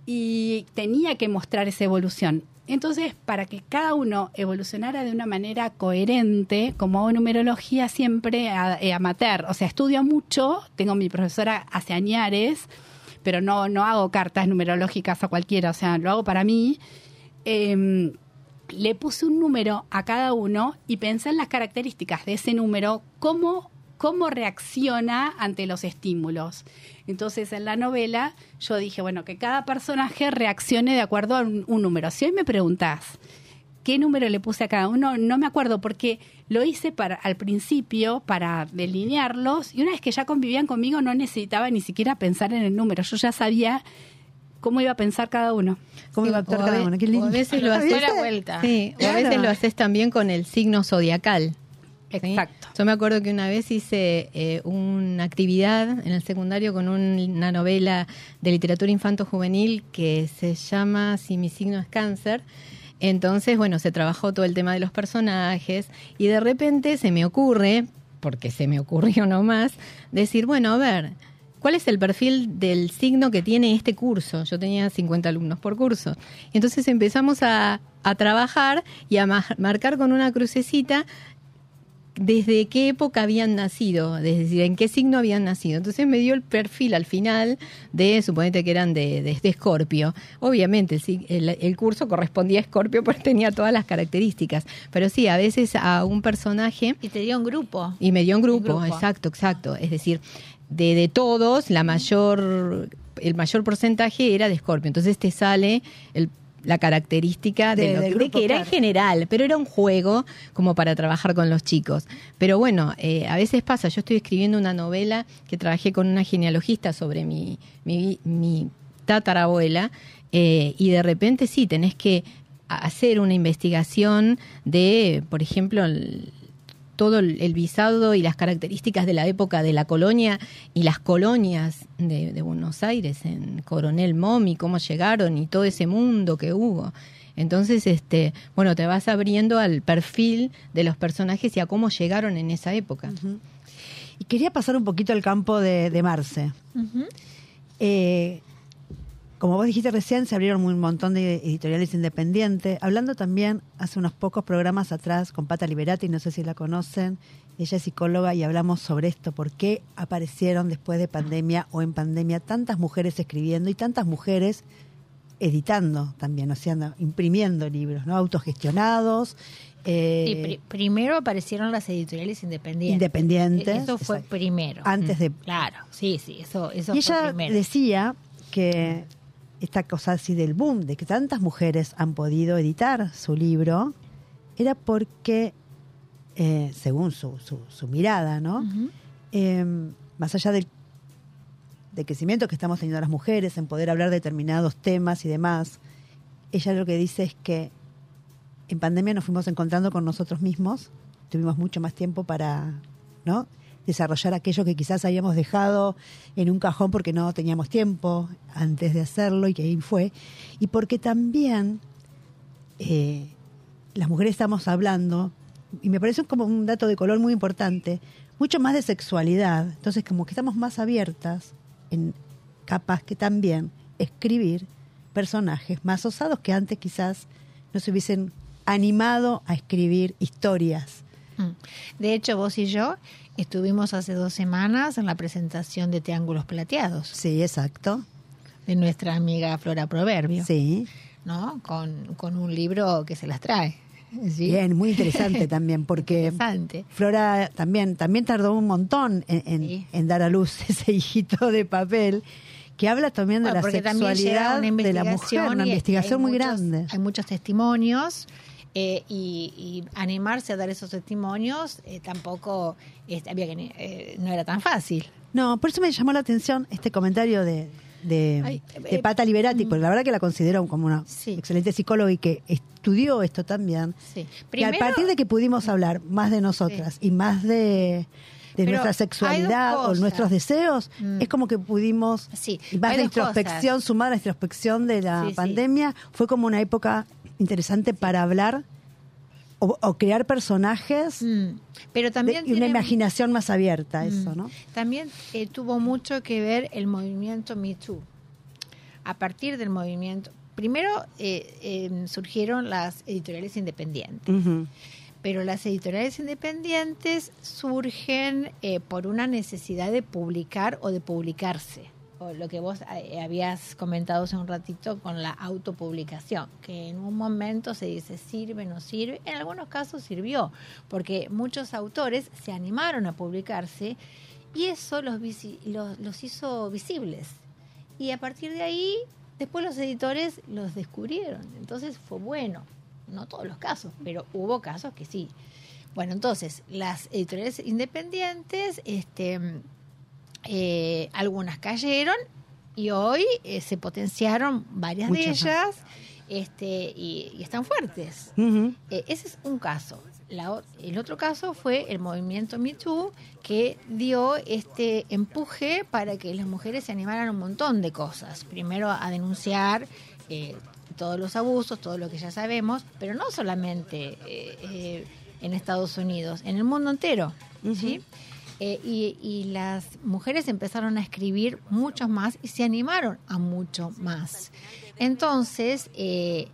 y tenía que mostrar esa evolución. Entonces, para que cada uno evolucionara de una manera coherente, como hago numerología siempre a- eh, amateur, o sea, estudio mucho, tengo mi profesora hace añares, pero no, no hago cartas numerológicas a cualquiera, o sea, lo hago para mí. Em, le puse un número a cada uno y pensé en las características de ese número, cómo, cómo reacciona ante los estímulos. Entonces, en la novela, yo dije, bueno, que cada personaje reaccione de acuerdo a un, un número. Si hoy me preguntás qué número le puse a cada uno, no me acuerdo, porque lo hice para, al principio para delinearlos, y una vez que ya convivían conmigo, no necesitaba ni siquiera pensar en el número. Yo ya sabía cómo iba a pensar cada uno. ¿Cómo Sí, iba a actuar o a cada uno? Qué o lindo. a veces lo ¿Viste? haces la vuelta. Sí, o a veces lo haces también con el signo zodiacal. ¿Sí? Exacto. Yo me acuerdo que una vez hice eh, una actividad en el secundario con un- una novela de literatura infanto-juvenil que se llama Si mi signo es cáncer. Entonces, bueno, se trabajó todo el tema de los personajes y de repente se me ocurre, porque se me ocurrió nomás, decir, bueno, a ver, ¿cuál es el perfil del signo que tiene este curso? Yo tenía 50 alumnos por curso. Entonces empezamos a, a trabajar y a ma- marcar con una crucecita desde qué época habían nacido, es decir, en qué signo habían nacido. Entonces me dio el perfil al final de, suponete que eran de, de, de Escorpio. Obviamente el, el curso correspondía a Escorpio porque tenía todas las características. Pero sí, a veces a un personaje Y te dio un grupo. y me dio un grupo, grupo. exacto, exacto. Es decir, de, de todos, la mayor, el mayor porcentaje era de Escorpio. Entonces te sale el- la característica de, De- lo que, grupo, que era en general, pero era un juego como para trabajar con los chicos. Pero bueno, eh, a veces pasa, yo estoy escribiendo una novela que trabajé con una genealogista sobre mi, mi, mi tatarabuela Eh, y de repente sí, tenés que hacer una investigación de, por ejemplo, el- todo el, el visado y las características de la época de la colonia y las colonias de, de Buenos Aires en Coronel Momi, cómo llegaron y todo ese mundo que hubo. Entonces, este, bueno, te vas abriendo al perfil de los personajes y a cómo llegaron en esa época. Y quería pasar un poquito al campo de, de Marce. Eh, como vos dijiste recién, se abrieron un montón de editoriales independientes. Hablando también hace unos pocos programas atrás con Pata Liberati, no sé si la conocen. Ella es psicóloga y hablamos sobre esto, por qué aparecieron después de pandemia o en pandemia tantas mujeres escribiendo y tantas mujeres editando también, o sea, imprimiendo libros, ¿no? Autogestionados. eh, Sí, pri- primero aparecieron las editoriales independientes. Independientes, Eso fue exacto. primero. Antes de- Claro, sí, sí, eso, eso y fue ella primero. decía que esta cosa así del boom, de que tantas mujeres han podido editar su libro, era porque, eh, según su, su, su mirada, ¿no? Eh, más allá del, del crecimiento que estamos teniendo las mujeres en poder hablar de determinados temas y demás, ella lo que dice es que en pandemia nos fuimos encontrando con nosotros mismos, tuvimos mucho más tiempo para ¿no? Desarrollar aquello que quizás habíamos dejado en un cajón porque no teníamos tiempo antes de hacerlo y que ahí fue, y porque también eh, las mujeres estamos hablando, y me parece como un dato de color muy importante, mucho más de sexualidad, entonces como que estamos más abiertas en capaz que también escribir personajes más osados que antes quizás no se hubiesen animado a escribir historias. Mm. De hecho, vos y yo estuvimos hace dos semanas en la presentación de Triángulos Plateados Sí, exacto. de nuestra amiga Flora Proverbio, Sí. ¿no? Con, con un libro que se las trae. ¿sí? Bien, muy interesante también porque Interesante. Flora también, también tardó un montón en, en- Sí. en dar a luz ese hijito de papel que habla también de Bueno, la sexualidad de la mujer, una investigación muy muchos- grande. Hay muchos testimonios eh, y, y animarse a dar esos testimonios eh, tampoco este, había que, eh, no era tan fácil. No, por eso me llamó la atención este comentario de, de, Ay, de eh, Pata Liberati, porque la verdad que la considero como una Sí. excelente psicóloga y que estudió esto también. Sí. y al partir de que pudimos hablar más de nosotras y más de, de Pero nuestra sexualidad o nuestros deseos, Mm. es como que pudimos, Sí, más dos introspección, cosas. sumada a la introspección de la Sí, sí. pandemia, fue como una época interesante para hablar o, o crear personajes Mm. Pero de- también y una imaginación más abierta, eso, Mm. ¿no? También eh, tuvo mucho que ver el movimiento Me Too. A partir del movimiento, primero eh, eh, surgieron las editoriales independientes, pero las editoriales independientes surgen eh, por una necesidad de publicar o de publicarse. Lo que vos eh, habías comentado hace un ratito con la autopublicación, que en un momento se dice sirve, no sirve. En algunos casos sirvió, porque muchos autores se animaron a publicarse y eso los, los, los hizo visibles. Y a partir de ahí, después los editores los descubrieron. Entonces fue bueno. No todos los casos, pero hubo casos que sí. Bueno, entonces, las editoriales independientes, este, eh, algunas cayeron y hoy eh, se potenciaron varias de Muchas ellas este, y, y están fuertes. Eh, ese es un caso. La el otro caso fue el movimiento Me Too, que dio este empuje para que las mujeres se animaran a un montón de cosas. Primero a denunciar eh, todos los abusos, todo lo que ya sabemos, pero no solamente eh, eh, en Estados Unidos, en el mundo entero. ¿sí? Eh, y, y las mujeres empezaron a escribir mucho más y se animaron a mucho más. Entonces, eh,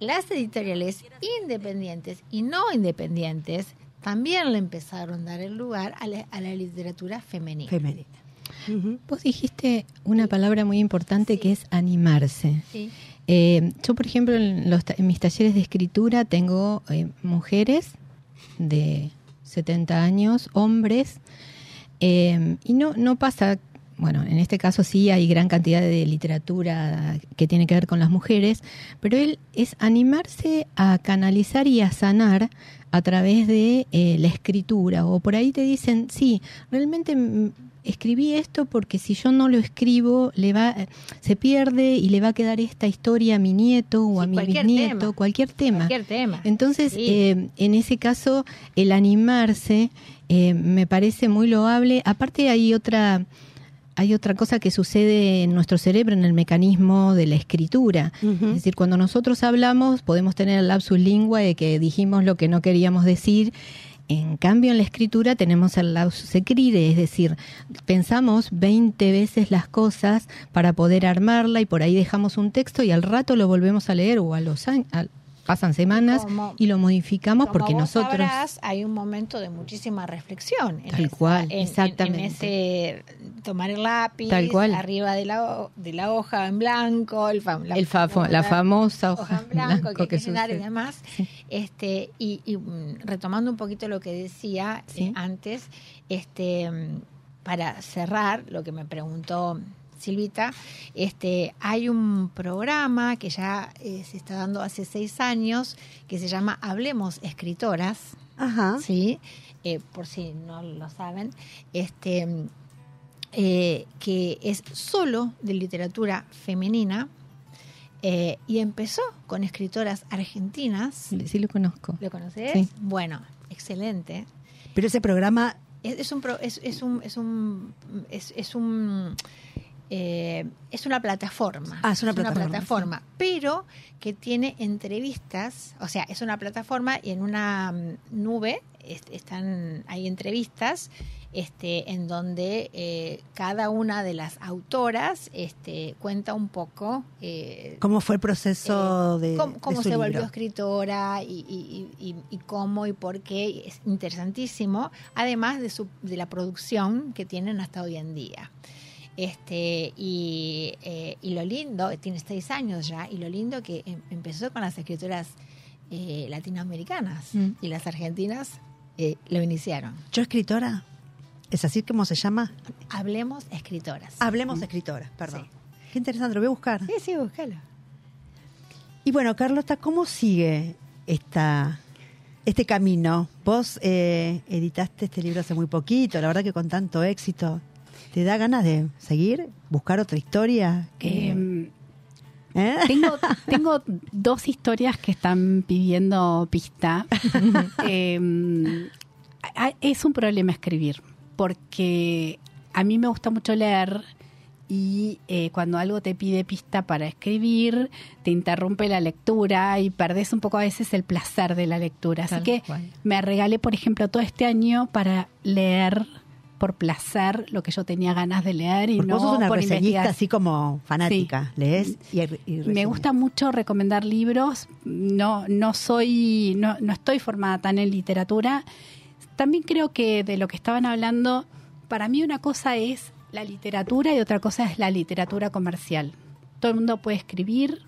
las editoriales independientes y no independientes también le empezaron a dar el lugar a la, a la literatura femenina. Vos dijiste una palabra muy importante que es animarse. Sí. Eh, yo, por ejemplo, en, los ta- en mis talleres de escritura tengo eh, mujeres de 70 años, hombres, eh, y no, no pasa, bueno, en este caso sí hay gran cantidad de literatura que tiene que ver con las mujeres, pero él es animarse a canalizar y a sanar a través de eh, la escritura. O por ahí te dicen, sí, realmente escribí esto porque si yo no lo escribo le va se pierde y le va a quedar esta historia a mi nieto o Sí, a mi cualquier bisnieto, tema. cualquier tema. Cualquier tema. Entonces, Sí. eh, en ese caso, el animarse eh, me parece muy loable. Aparte hay otra, hay otra cosa que sucede en nuestro cerebro, en el mecanismo de la escritura. Es decir, cuando nosotros hablamos, podemos tener el lapsus lingua de que dijimos lo que no queríamos decir. En cambio, en la escritura tenemos el secrire, es decir, pensamos 20 veces las cosas para poder armarla y por ahí dejamos un texto y al rato lo volvemos a leer o a los años, pasan semanas Como- y lo modificamos porque vos nosotros... sabrás, hay un momento de muchísima reflexión. en Tal esa- cual, en- en- exactamente. En, ese tomar el lápiz, Tal cual. arriba de la, de la hoja en blanco, el fam- El la famosa hoja en blanco, que hay que, que y demás. Este, y, y, mm, retomando un poquito lo que decía Sí. eh, antes, este, mm, para cerrar lo que me preguntó Silvita, este, hay un programa que ya eh, se está dando hace seis años que se llama Hablemos Escritoras. Ajá. ¿sí? Eh, por si no lo saben, este, eh, que es solo de literatura femenina eh, y empezó con escritoras argentinas. Sí, sí lo conozco. ¿Lo conoces? Sí. Bueno, excelente. Pero ese programa Es, es un pro- es, es un es un es, es un eh, es una plataforma. Ah, es una plataforma, plataforma, pero que tiene entrevistas, o sea, es una plataforma y en una mm, nube es- están hay entrevistas este, en donde eh, cada una de las autoras este, cuenta un poco eh, ¿Cómo fue el proceso de, cómo, de cómo su se volvió escritora y, y- y- y cómo y por qué. Es interesantísimo, además de, su, de la producción que tienen hasta hoy en día. Este, y, eh, y lo lindo, tiene seis años ya, y lo lindo que em- empezó con las escritoras eh, latinoamericanas Mm. y las argentinas eh, lo iniciaron. ¿Yo escritora? ¿Es así como se llama? Hablemos escritoras. Hablemos de escritora, perdón. Sí. Qué interesante, lo voy a buscar. Sí, sí, búscalo. Y bueno, Carlota, ¿cómo sigue esta, este camino? Vos eh, editaste este libro hace muy poquito, la verdad que con tanto éxito. ¿Te da ganas de seguir? ¿Buscar otra historia? Que- Eh, tengo, tengo dos historias que están pidiendo pista. Eh, a- es un problema escribir, porque a mí me gusta mucho leer y eh, cuando algo te pide pista para escribir, te interrumpe la lectura y perdés un poco a veces el placer de la lectura. Así Tal que cual. me regalé, por ejemplo, todo este año para leer por placer lo que yo tenía ganas de leer y Porque no vos sos una por reseñista investigar. así como fanática. Lees y, y Me gusta mucho recomendar libros. No, no soy, no, no estoy formada tan en literatura. También creo que de lo que estaban hablando, para mí una cosa es la literatura y otra cosa es la literatura comercial. Todo el mundo puede escribir,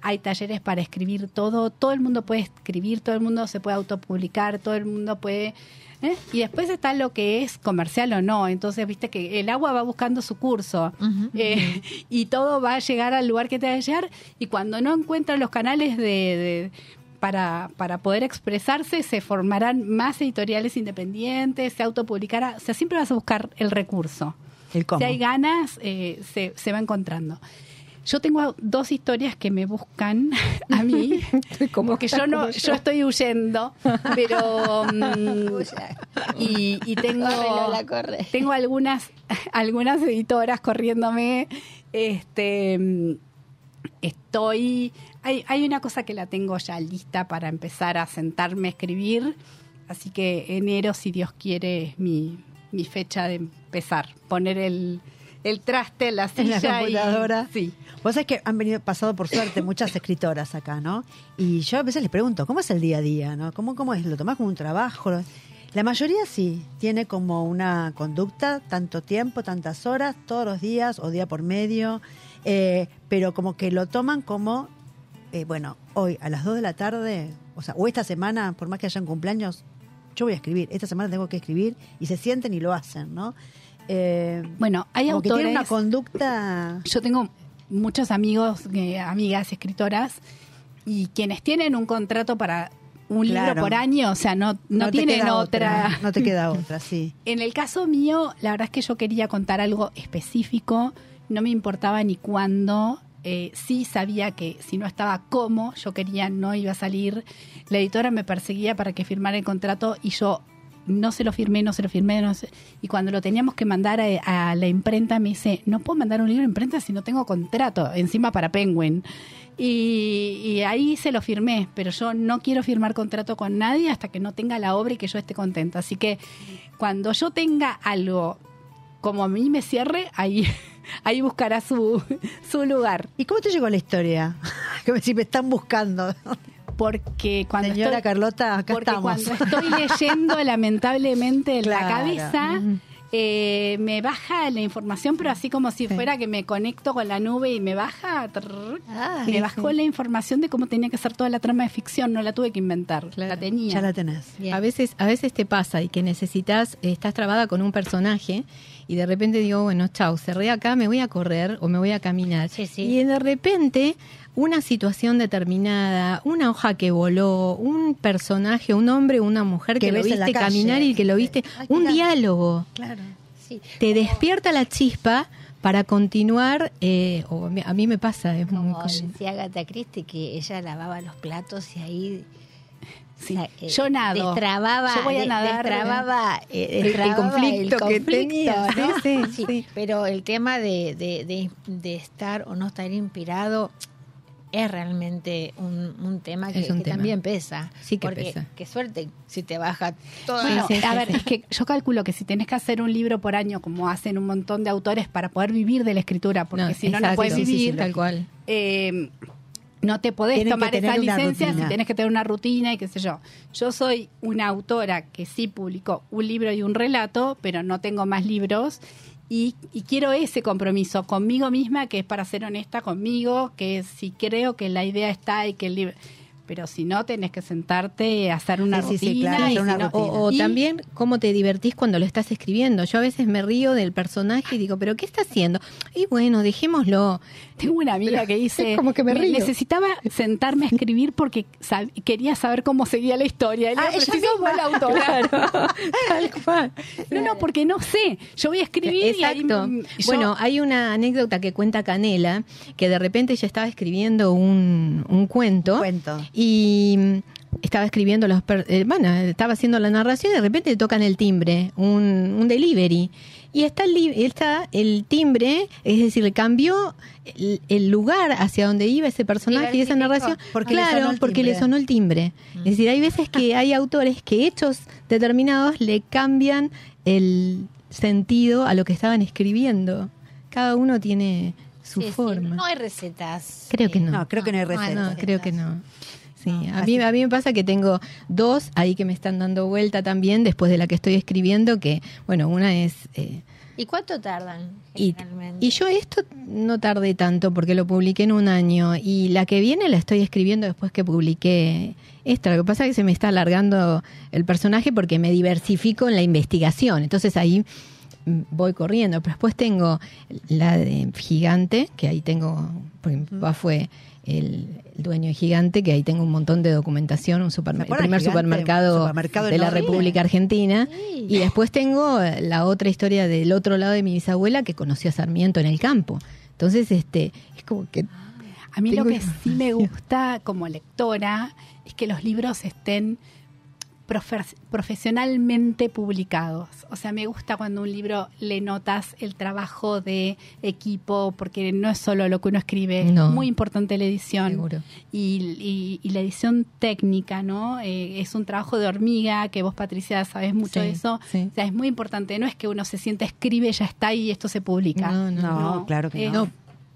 hay talleres para escribir todo, todo el mundo puede escribir, todo el mundo se puede autopublicar, todo el mundo puede... ¿eh? Y después está lo que es comercial o no. Entonces, viste que el agua va buscando su curso eh, y todo va a llegar al lugar que te va a llegar. Y cuando no encuentra los canales de, de- para, para poder expresarse, se formarán más editoriales independientes, se autopublicará. O sea, siempre vas a buscar el recurso. El cómo. Si hay ganas, eh, se, se va encontrando. Yo tengo dos historias que me buscan a mí, como que yo no, yo estoy huyendo, pero mm, y, y tengo, Corre, Lola, corre. tengo algunas, algunas editoras corriéndome. Este, estoy, hay, hay una cosa que la tengo ya lista para empezar a sentarme a escribir, así que enero, si Dios quiere, es mi, mi fecha de empezar, poner el, el traste la En la silla y- computadora. sí. Vos sabés que han venido, pasado por suerte muchas escritoras acá, ¿no? Y yo a veces les pregunto, ¿cómo es el día a día, no? ¿Cómo, cómo es? ¿Lo tomás como un trabajo? La mayoría sí, tiene como una conducta, tanto tiempo, tantas horas, todos los días o día por medio, eh, pero como que lo toman como, eh, bueno, hoy a las 2 de la tarde, o sea, o esta semana, por más que hayan cumpleaños, yo voy a escribir, esta semana tengo que escribir, y se sienten y lo hacen, ¿no? Eh, Bueno, hay como que tienen una autores... conducta... Yo tengo muchos amigos, eh, amigas escritoras, y quienes tienen un contrato para un libro por año, o sea, no, no, tienen otra. No te queda otra, sí. En el caso mío, la verdad es que yo quería contar algo específico, no me importaba ni cuándo, eh, sí sabía que si no estaba cómo, yo quería, no iba a salir. La editora me perseguía para que firmara el contrato y yo no se lo firmé, no se lo firmé, no y cuando lo teníamos que mandar a, la imprenta me dice, no puedo mandar un libro a imprenta si no tengo contrato, encima para Penguin. Y, y ahí se lo firmé, pero yo no quiero firmar contrato con nadie hasta que no tenga la obra y que yo esté contenta. Así que cuando yo tenga algo como a mí me cierre, ahí, ahí buscará su, su lugar. ¿Y cómo te llegó la historia? Como si me están buscando. Porque cuando Señora estoy, Carlota, acá porque estamos. cuando estoy leyendo lamentablemente en la cabeza eh, me baja la información pero así como si fuera que me conecto con la nube y me baja trrr, Ah, me bajó la información de cómo tenía que ser toda la trama de ficción no la tuve que inventar Claro. la tenía Ya la tenés. Bien. A veces, a veces te pasa y que necesitas, estás trabada con un personaje y de repente digo, bueno, chau, cerré acá, me voy a correr o me voy a caminar. Sí, sí. Y de repente una situación determinada, una hoja que voló, un personaje, un hombre, una mujer Que que, lo viste caminar y que lo viste, Ay, un diálogo, Claro. Sí. te despierta la chispa para continuar, eh, o a mí- me pasa, es muy Como decía Agatha Christie que ella lavaba los platos y ahí Sí. o sea, eh, yo nado destrababa, yo voy a nadar destrababa, eh, el destrababa conflicto que tenía. ¿no? Sí, sí, sí. Pero el tema de, de, de, de estar o no estar inspirado es realmente un, un tema que, Es un que tema. también pesa. Sí que porque pesa. qué suerte si te baja todo. Bueno, Sí, sí, a sí, ver, sí. es que yo calculo que si tenés que hacer un libro por año, como hacen un montón de autores, para poder vivir de la escritura, porque si no, no puedes sí, sí, sí, vivir, tal cual. eh, no te podés tomar esa licencia si tenés que tener una rutina y qué sé yo. Yo soy una autora que sí publicó un libro y un relato, pero no tengo más libros. Y, y quiero ese compromiso conmigo misma, que es para ser honesta conmigo, que si creo que la idea está y que el libro... Pero si no, tenés que sentarte, hacer una Sí, sí, sí, rutina. claro, y hacer una si no- rutina. O, también cómo te divertís cuando lo estás escribiendo. Yo a veces me río del personaje y digo, ¿pero qué está haciendo? Y bueno, dejémoslo. Tengo una amiga que dice, es como que me río. necesitaba sentarme a escribir porque sab- quería saber cómo seguía la historia. Ah, ella "Pero si sos vos la autora". Tal cual. No, no, porque no sé. Yo voy a escribir y ahí, Exacto. yo- Bueno, hay una anécdota que cuenta Canela, que de repente ella estaba escribiendo un, un cuento. Cuento. Y mm, estaba escribiendo los... per- eh, bueno, estaba haciendo la narración y de repente le tocan el timbre, un, un delivery. Y está el, li- está el timbre, es decir, cambió el, el lugar hacia donde iba ese personaje y esa narración. Porque le claro, sonó el porque le timbre. sonó el timbre. Es decir, hay veces que hay autores que hechos determinados le cambian el sentido a lo que estaban escribiendo. Cada uno tiene su Sí, sí, forma. No hay recetas. Creo que no. No, creo que no hay recetas. no, creo que no. Sí, No, a, mí, a mí me pasa que tengo dos ahí que me están dando vuelta también después de la que estoy escribiendo, que, bueno, una es... eh, ¿Y cuánto tardan y yo esto no tardé tanto porque lo publiqué en un año y la que viene la estoy escribiendo después que publiqué esta. Lo que pasa es que se me está alargando el personaje porque me diversifico en la investigación. Entonces ahí mm, voy corriendo. Pero después tengo la de Gigante, que ahí tengo, porque mi papá fue el, el dueño Gigante, que ahí tengo un montón de documentación, un supermer- ¿Se el primer Gigante? supermercado, Supermercado de la. República Argentina. Sí. Y después tengo eh, la otra historia del otro lado de mi bisabuela que conoció a Sarmiento en el campo. Entonces, este, es como que A mí lo que sí me gusta como lectora es que los libros estén profe- profesionalmente publicados. O sea, me gusta cuando un libro le notas el trabajo de equipo, porque no es solo lo que uno escribe, No. es muy importante la edición. Seguro. Y, y- y la edición técnica, ¿no? Eh, es un trabajo de hormiga, que vos, Patricia, sabés mucho Sí, de eso. sí. O sea, es muy importante. No es que uno se siente, escribe, ya está y esto se publica. No, no, No, No, claro que es- no.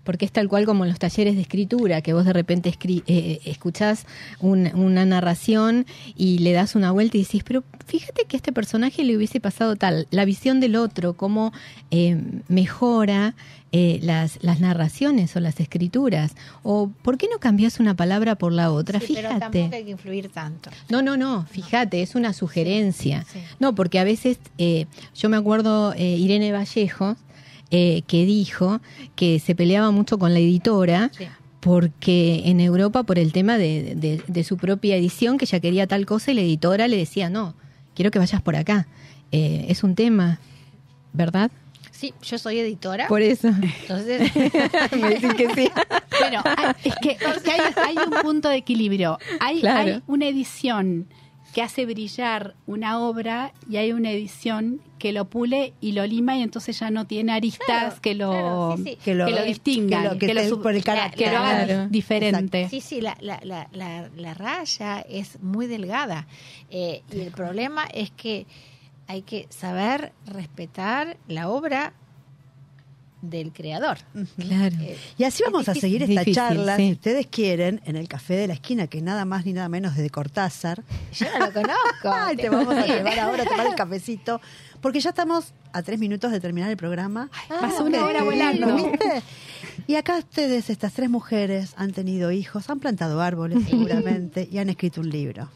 Porque es tal cual como en los talleres de escritura, que vos de repente escri- eh, escuchás un- una narración y le das una vuelta y decís, pero fíjate que a este personaje le hubiese pasado tal, la visión del otro, cómo eh, mejora eh, las, las narraciones o las escrituras, o por qué no cambias una palabra por la otra, Sí, pero fíjate. tampoco hay que influir tanto. No, no, no, fíjate, es una sugerencia. Sí. No, porque a veces, eh, yo me acuerdo eh, Irene Vallejo, eh, que dijo que se peleaba mucho con la editora Sí. porque en Europa, por el tema de, de- de su propia edición, que ella quería tal cosa y la editora le decía, no, quiero que vayas por acá. Eh, es un tema, ¿verdad? Sí, yo soy editora. Por eso. Entonces, Me dicen que sí. Bueno, es que, es que hay, hay un punto de equilibrio. Hay, Claro. hay una edición que hace brillar una obra y hay una edición que lo pule y lo lima y entonces ya no tiene aristas Claro, que lo, claro, sí, sí. que lo, distingan, que lo- que por el que carácter. lo hagan Claro. diferente. Sí, sí, la, la, la, la, la raya es muy delgada. Eh, y el problema es que hay que saber respetar la obra del creador. Claro. Eh, Y así vamos a seguir esta difícil, charla, sí. si ustedes quieren, en el Café de la Esquina, que es nada más ni nada menos de Cortázar. yo no lo conozco. Ay, te vamos a llevar ahora a tomar el cafecito, porque ya estamos a tres minutos de terminar el programa. Pasó Qué una hora volando. ¿viste? Y acá ustedes, estas tres mujeres, han tenido hijos, han plantado árboles seguramente y han escrito un libro.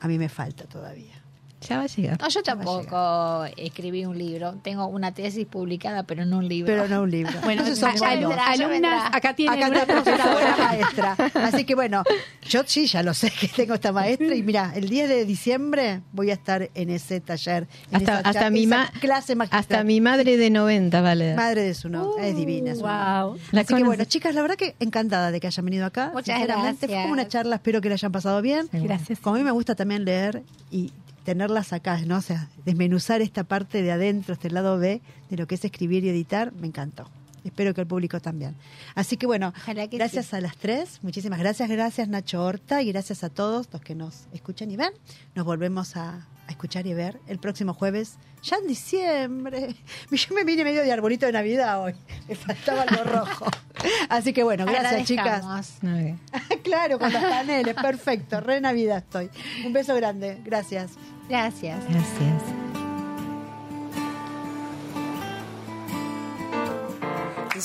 A mí me falta todavía. Ya va a llegar. No, yo tampoco escribí un libro. Tengo una tesis publicada, pero no un libro. Pero no un libro. Bueno, Entonces son alumnas, acá tienen Acá una tenemos una profesora. buena maestra. Así que bueno, yo sí ya lo sé que tengo esta maestra y mira, el 10 de diciembre voy a estar en ese taller, en Hasta, esa, hasta, mi clase hasta mi madre de 90 vale. madre de su nombre, es divina. su. Wow. Así que bueno, chicas, la verdad que encantada de que hayan venido acá. Muchas Sinceramente, gracias. Fue una charla, espero que la hayan pasado bien. Gracias. Como a mí me gusta también leer y tenerlas acá, ¿no? O sea, desmenuzar esta parte de adentro, este lado B de lo que es escribir y editar, me encantó. Espero que el público también. Así que bueno, que gracias sí. a las tres, muchísimas gracias, gracias Nacho Horta y gracias a todos los que nos escuchan y ven. Nos volvemos a, a escuchar y ver el próximo jueves, ya en diciembre. Yo me vine medio de arbolito de Navidad hoy, me faltaba algo rojo. Así que bueno, gracias chicas. Claro, con los paneles, perfecto, re Navidad estoy. Un beso grande, gracias. Gracias. Gracias.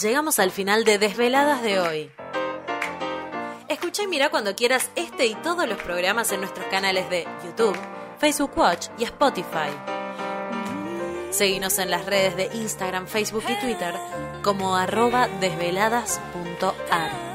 Llegamos al final de Desveladas de hoy. Escucha y mira cuando quieras este y todos los programas en nuestros canales de YouTube, Facebook Watch y Spotify. Seguinos en las redes de Instagram, Facebook y Twitter como arroba desveladas.ar.